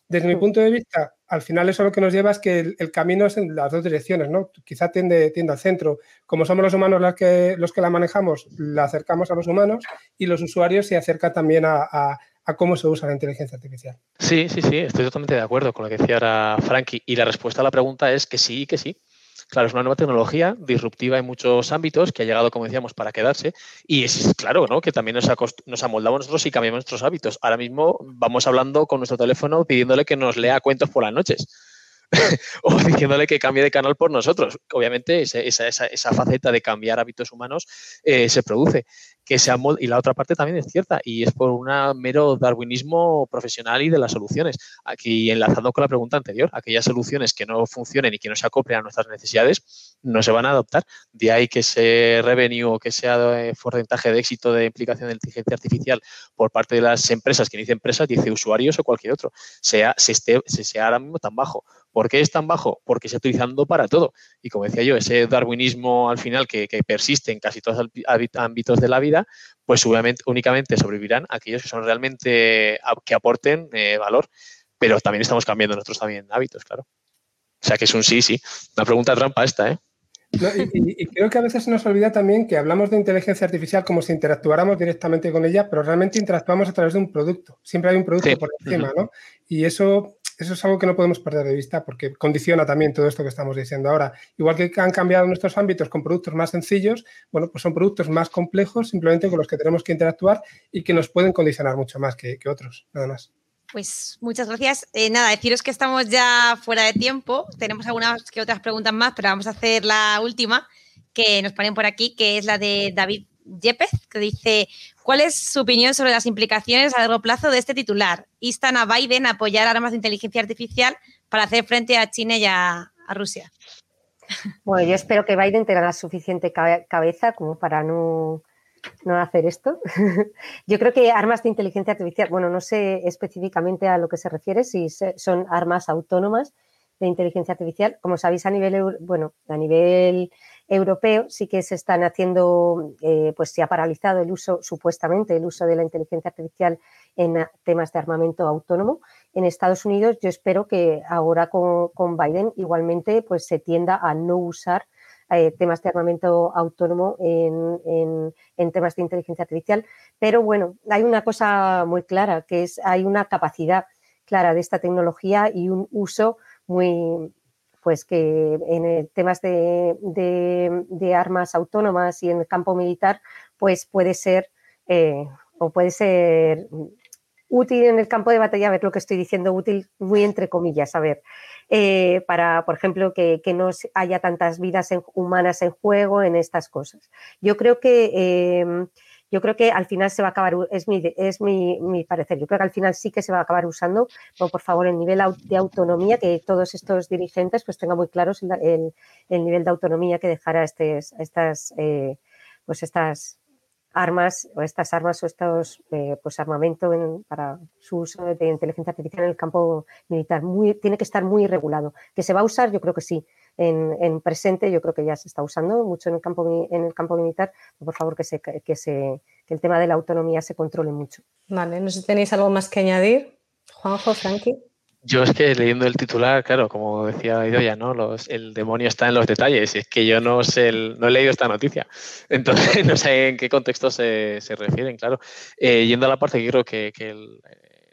Desde mi punto de vista, al final eso lo que nos lleva es que el, camino es en las dos direcciones, ¿no? Quizá tiende, al centro. Como somos los humanos los que, los que la manejamos, la acercamos a los humanos y los usuarios se acercan también a, cómo se usa la inteligencia artificial. Sí, sí, sí, estoy totalmente de acuerdo con lo que decía ahora Frankie. Y la respuesta a la pregunta es que sí, que sí. Claro, es una nueva tecnología disruptiva en muchos ámbitos que ha llegado, como decíamos, para quedarse. Y es claro, ¿no? Que también nos, nos amoldamos nosotros y cambiamos nuestros hábitos. Ahora mismo vamos hablando con nuestro teléfono pidiéndole que nos lea cuentos por las noches. o diciéndole que cambie de canal por nosotros. Obviamente, esa, faceta de cambiar hábitos humanos eh, se produce que se y la otra parte también es cierta y es por un mero darwinismo profesional y de las soluciones. Aquí enlazando con la pregunta anterior, aquellas soluciones que no funcionen y que no se acoplen a nuestras necesidades no se van a adoptar. De ahí que ese revenue o que sea porcentaje de éxito de implicación de inteligencia artificial por parte de las empresas, que dice empresas, dice usuarios o cualquier otro, sea, se esté, sea ahora mismo tan bajo. ¿Por qué es tan bajo? Porque se está utilizando para todo. Y como decía yo, ese darwinismo al final que, que persiste en casi todos los ámbitos de la vida, pues únicamente sobrevivirán aquellos que son realmente, que aporten eh, valor, pero también estamos cambiando nuestros también hábitos, claro. O sea que es un sí, sí. Una pregunta trampa esta, ¿eh? y, creo que a veces se nos olvida también que hablamos de inteligencia artificial como si interactuáramos directamente con ella, pero realmente interactuamos a través de un producto. Siempre hay un producto por encima, ¿no? Y eso eso es algo que no podemos perder de vista porque condiciona también todo esto que estamos diciendo ahora. Igual que han cambiado nuestros ámbitos con productos más sencillos, bueno, pues son productos más complejos simplemente con los que tenemos que interactuar y que nos pueden condicionar mucho más que, otros, nada más. Pues muchas gracias. Eh, nada, deciros que estamos ya fuera de tiempo. Tenemos algunas que otras preguntas más, pero vamos a hacer la última que nos ponen por aquí, que es la de David Yepes, que dice, ¿cuál es su opinión sobre las implicaciones a largo plazo de este titular? Instan a Biden a apoyar armas de inteligencia artificial para hacer frente a China y a, Rusia. Bueno, yo espero que Biden tenga la suficiente cabeza como para no no hacer esto. Yo creo que armas de inteligencia artificial, bueno, no sé específicamente a lo que se refiere, si son armas autónomas de inteligencia artificial. Como sabéis, a nivel, bueno, a nivel europeo sí que se están haciendo, eh, pues se ha paralizado el uso, supuestamente, el uso de la inteligencia artificial en temas de armamento autónomo. En Estados Unidos yo espero que ahora con, con Biden igualmente pues se tienda a no usar eh, temas de armamento autónomo en, temas de inteligencia artificial. Pero bueno, hay una cosa muy clara, que es hay una capacidad clara de esta tecnología y un uso muy, pues que en temas de, armas autónomas y en el campo militar, pues puede ser eh, o puede ser útil en el campo de batalla, a ver lo que estoy diciendo, útil muy entre comillas, a ver, eh, para, por ejemplo, que, no haya tantas vidas humanas en juego en estas cosas. Yo creo que... Em, yo creo que al final se va a acabar, es mi, es mi, parecer, yo creo que al final sí que se va a acabar usando, por favor, el nivel de autonomía, que todos estos dirigentes pues tengan muy claros el, nivel de autonomía que dejará este, estas, eh, pues estas armas o estas armas o estos eh, pues armamento para su uso de inteligencia artificial en el campo militar. Muy, tiene que estar muy regulado. Que se va a usar yo creo que sí en, presente yo creo que ya se está usando mucho en el campo en el campo militar por favor que se que se que el tema de la autonomía se controle mucho vale no sé si tenéis algo más que añadir Juanjo Frankie yo es que leyendo el titular, claro, como decía Idoya, ¿no? el demonio está en los detalles. Es que yo no sé, no he leído esta noticia. Entonces no sé en qué contexto se, refieren, claro. Eh, yendo a la parte que creo que, eh,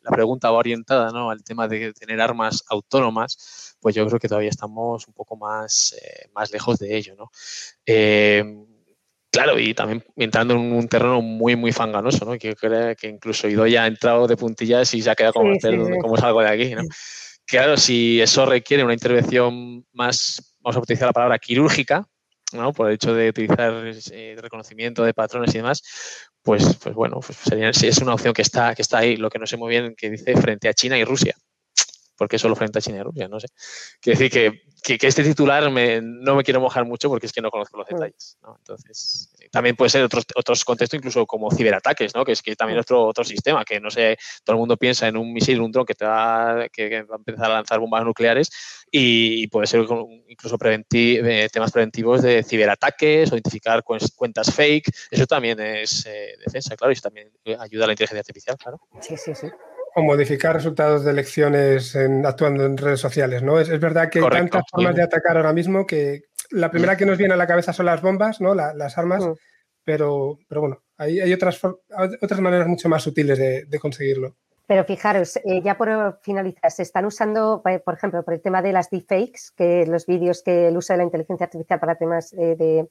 la pregunta va orientada ¿no? al tema de tener armas autónomas, pues yo creo que todavía estamos un poco más, eh, más lejos de ello, ¿no? Claro, y también entrando en un terreno muy, muy fanganoso, ¿no? Que, que incluso Idoya ha entrado de puntillas y se ha quedado como, como salgo de aquí, ¿no? Claro, si eso requiere una intervención más, vamos a utilizar la palabra quirúrgica, ¿no? Por el hecho de utilizar eh, reconocimiento de patrones y demás, pues, pues bueno, pues sería, es una opción que está, que está ahí. Lo que no sé muy bien que dice frente a China y Rusia. Porque solo frente a China y Rusia? No sé. Quiere decir que que, este titular no me quiero mojar mucho porque es que no conozco los mm. detalles. Entonces, eh, también puede ser otros, otros contextos, incluso como ciberataques, ¿no? que es que también es otro, otro sistema, que no sé, todo el mundo piensa en un misil, un dron que, te va, que, va a empezar a lanzar bombas nucleares y, puede ser incluso eh, temas preventivos de ciberataques o identificar cuentas fake. Eso también es eh, defensa, claro, y eso también ayuda a la inteligencia artificial, claro. Sí, sí, sí o modificar resultados de elecciones actuando en redes sociales, ¿no? Es, verdad que hay tantas formas de atacar ahora mismo que la primera que nos viene a la cabeza son las bombas, ¿no? las armas, mm. pero, pero bueno, hay, hay otras, otras maneras mucho más sutiles de, conseguirlo. Pero fijaros, eh, ya por finalizar, se están usando, eh, por ejemplo, por el tema de las deepfakes, que los vídeos que el uso de la inteligencia artificial para temas eh,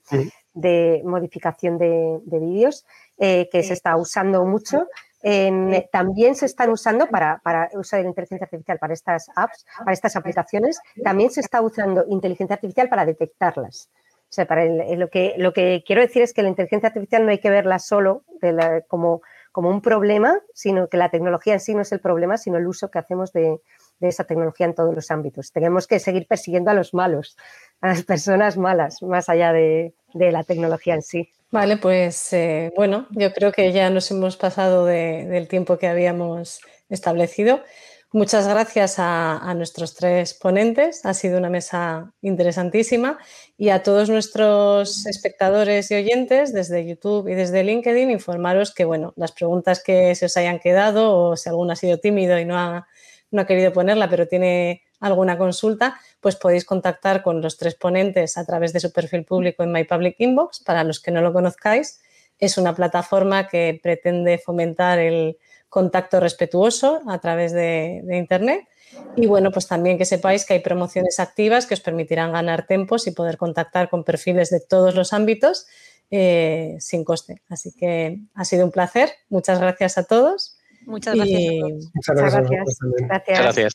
de, modificación de, de vídeos, que se está usando mucho también se están usando para, para uso de la inteligencia artificial para estas apps, para estas aplicaciones, también se está usando inteligencia artificial para detectarlas. O sea, para lo, que, lo que quiero decir es que la inteligencia artificial no hay que verla solo como, como un problema, sino que la tecnología en sí no es el problema, sino el uso que hacemos de, de esa tecnología en todos los ámbitos. Tenemos que seguir persiguiendo a los malos, a las personas malas, más allá de, de la tecnología en sí. Vale, pues eh, bueno, yo creo que ya nos hemos pasado del tiempo que habíamos establecido. Muchas gracias a, nuestros tres ponentes, ha sido una mesa interesantísima y a todos nuestros espectadores y oyentes desde YouTube y desde LinkedIn informaros que bueno, las preguntas que se os hayan quedado o si alguno ha sido tímido y no ha, no ha querido ponerla pero tiene alguna consulta, pues podéis contactar con los tres ponentes a través de su perfil público en My Public Inbox. Para los que no lo conozcáis, es una plataforma que pretende fomentar el contacto respetuoso a través de, Internet. Y bueno, pues también que sepáis que hay promociones activas que os permitirán ganar tempos y poder contactar con perfiles de todos los ámbitos eh, sin coste. Así que ha sido un placer. Muchas gracias a todos. Muchas gracias. Muchas gracias. gracias.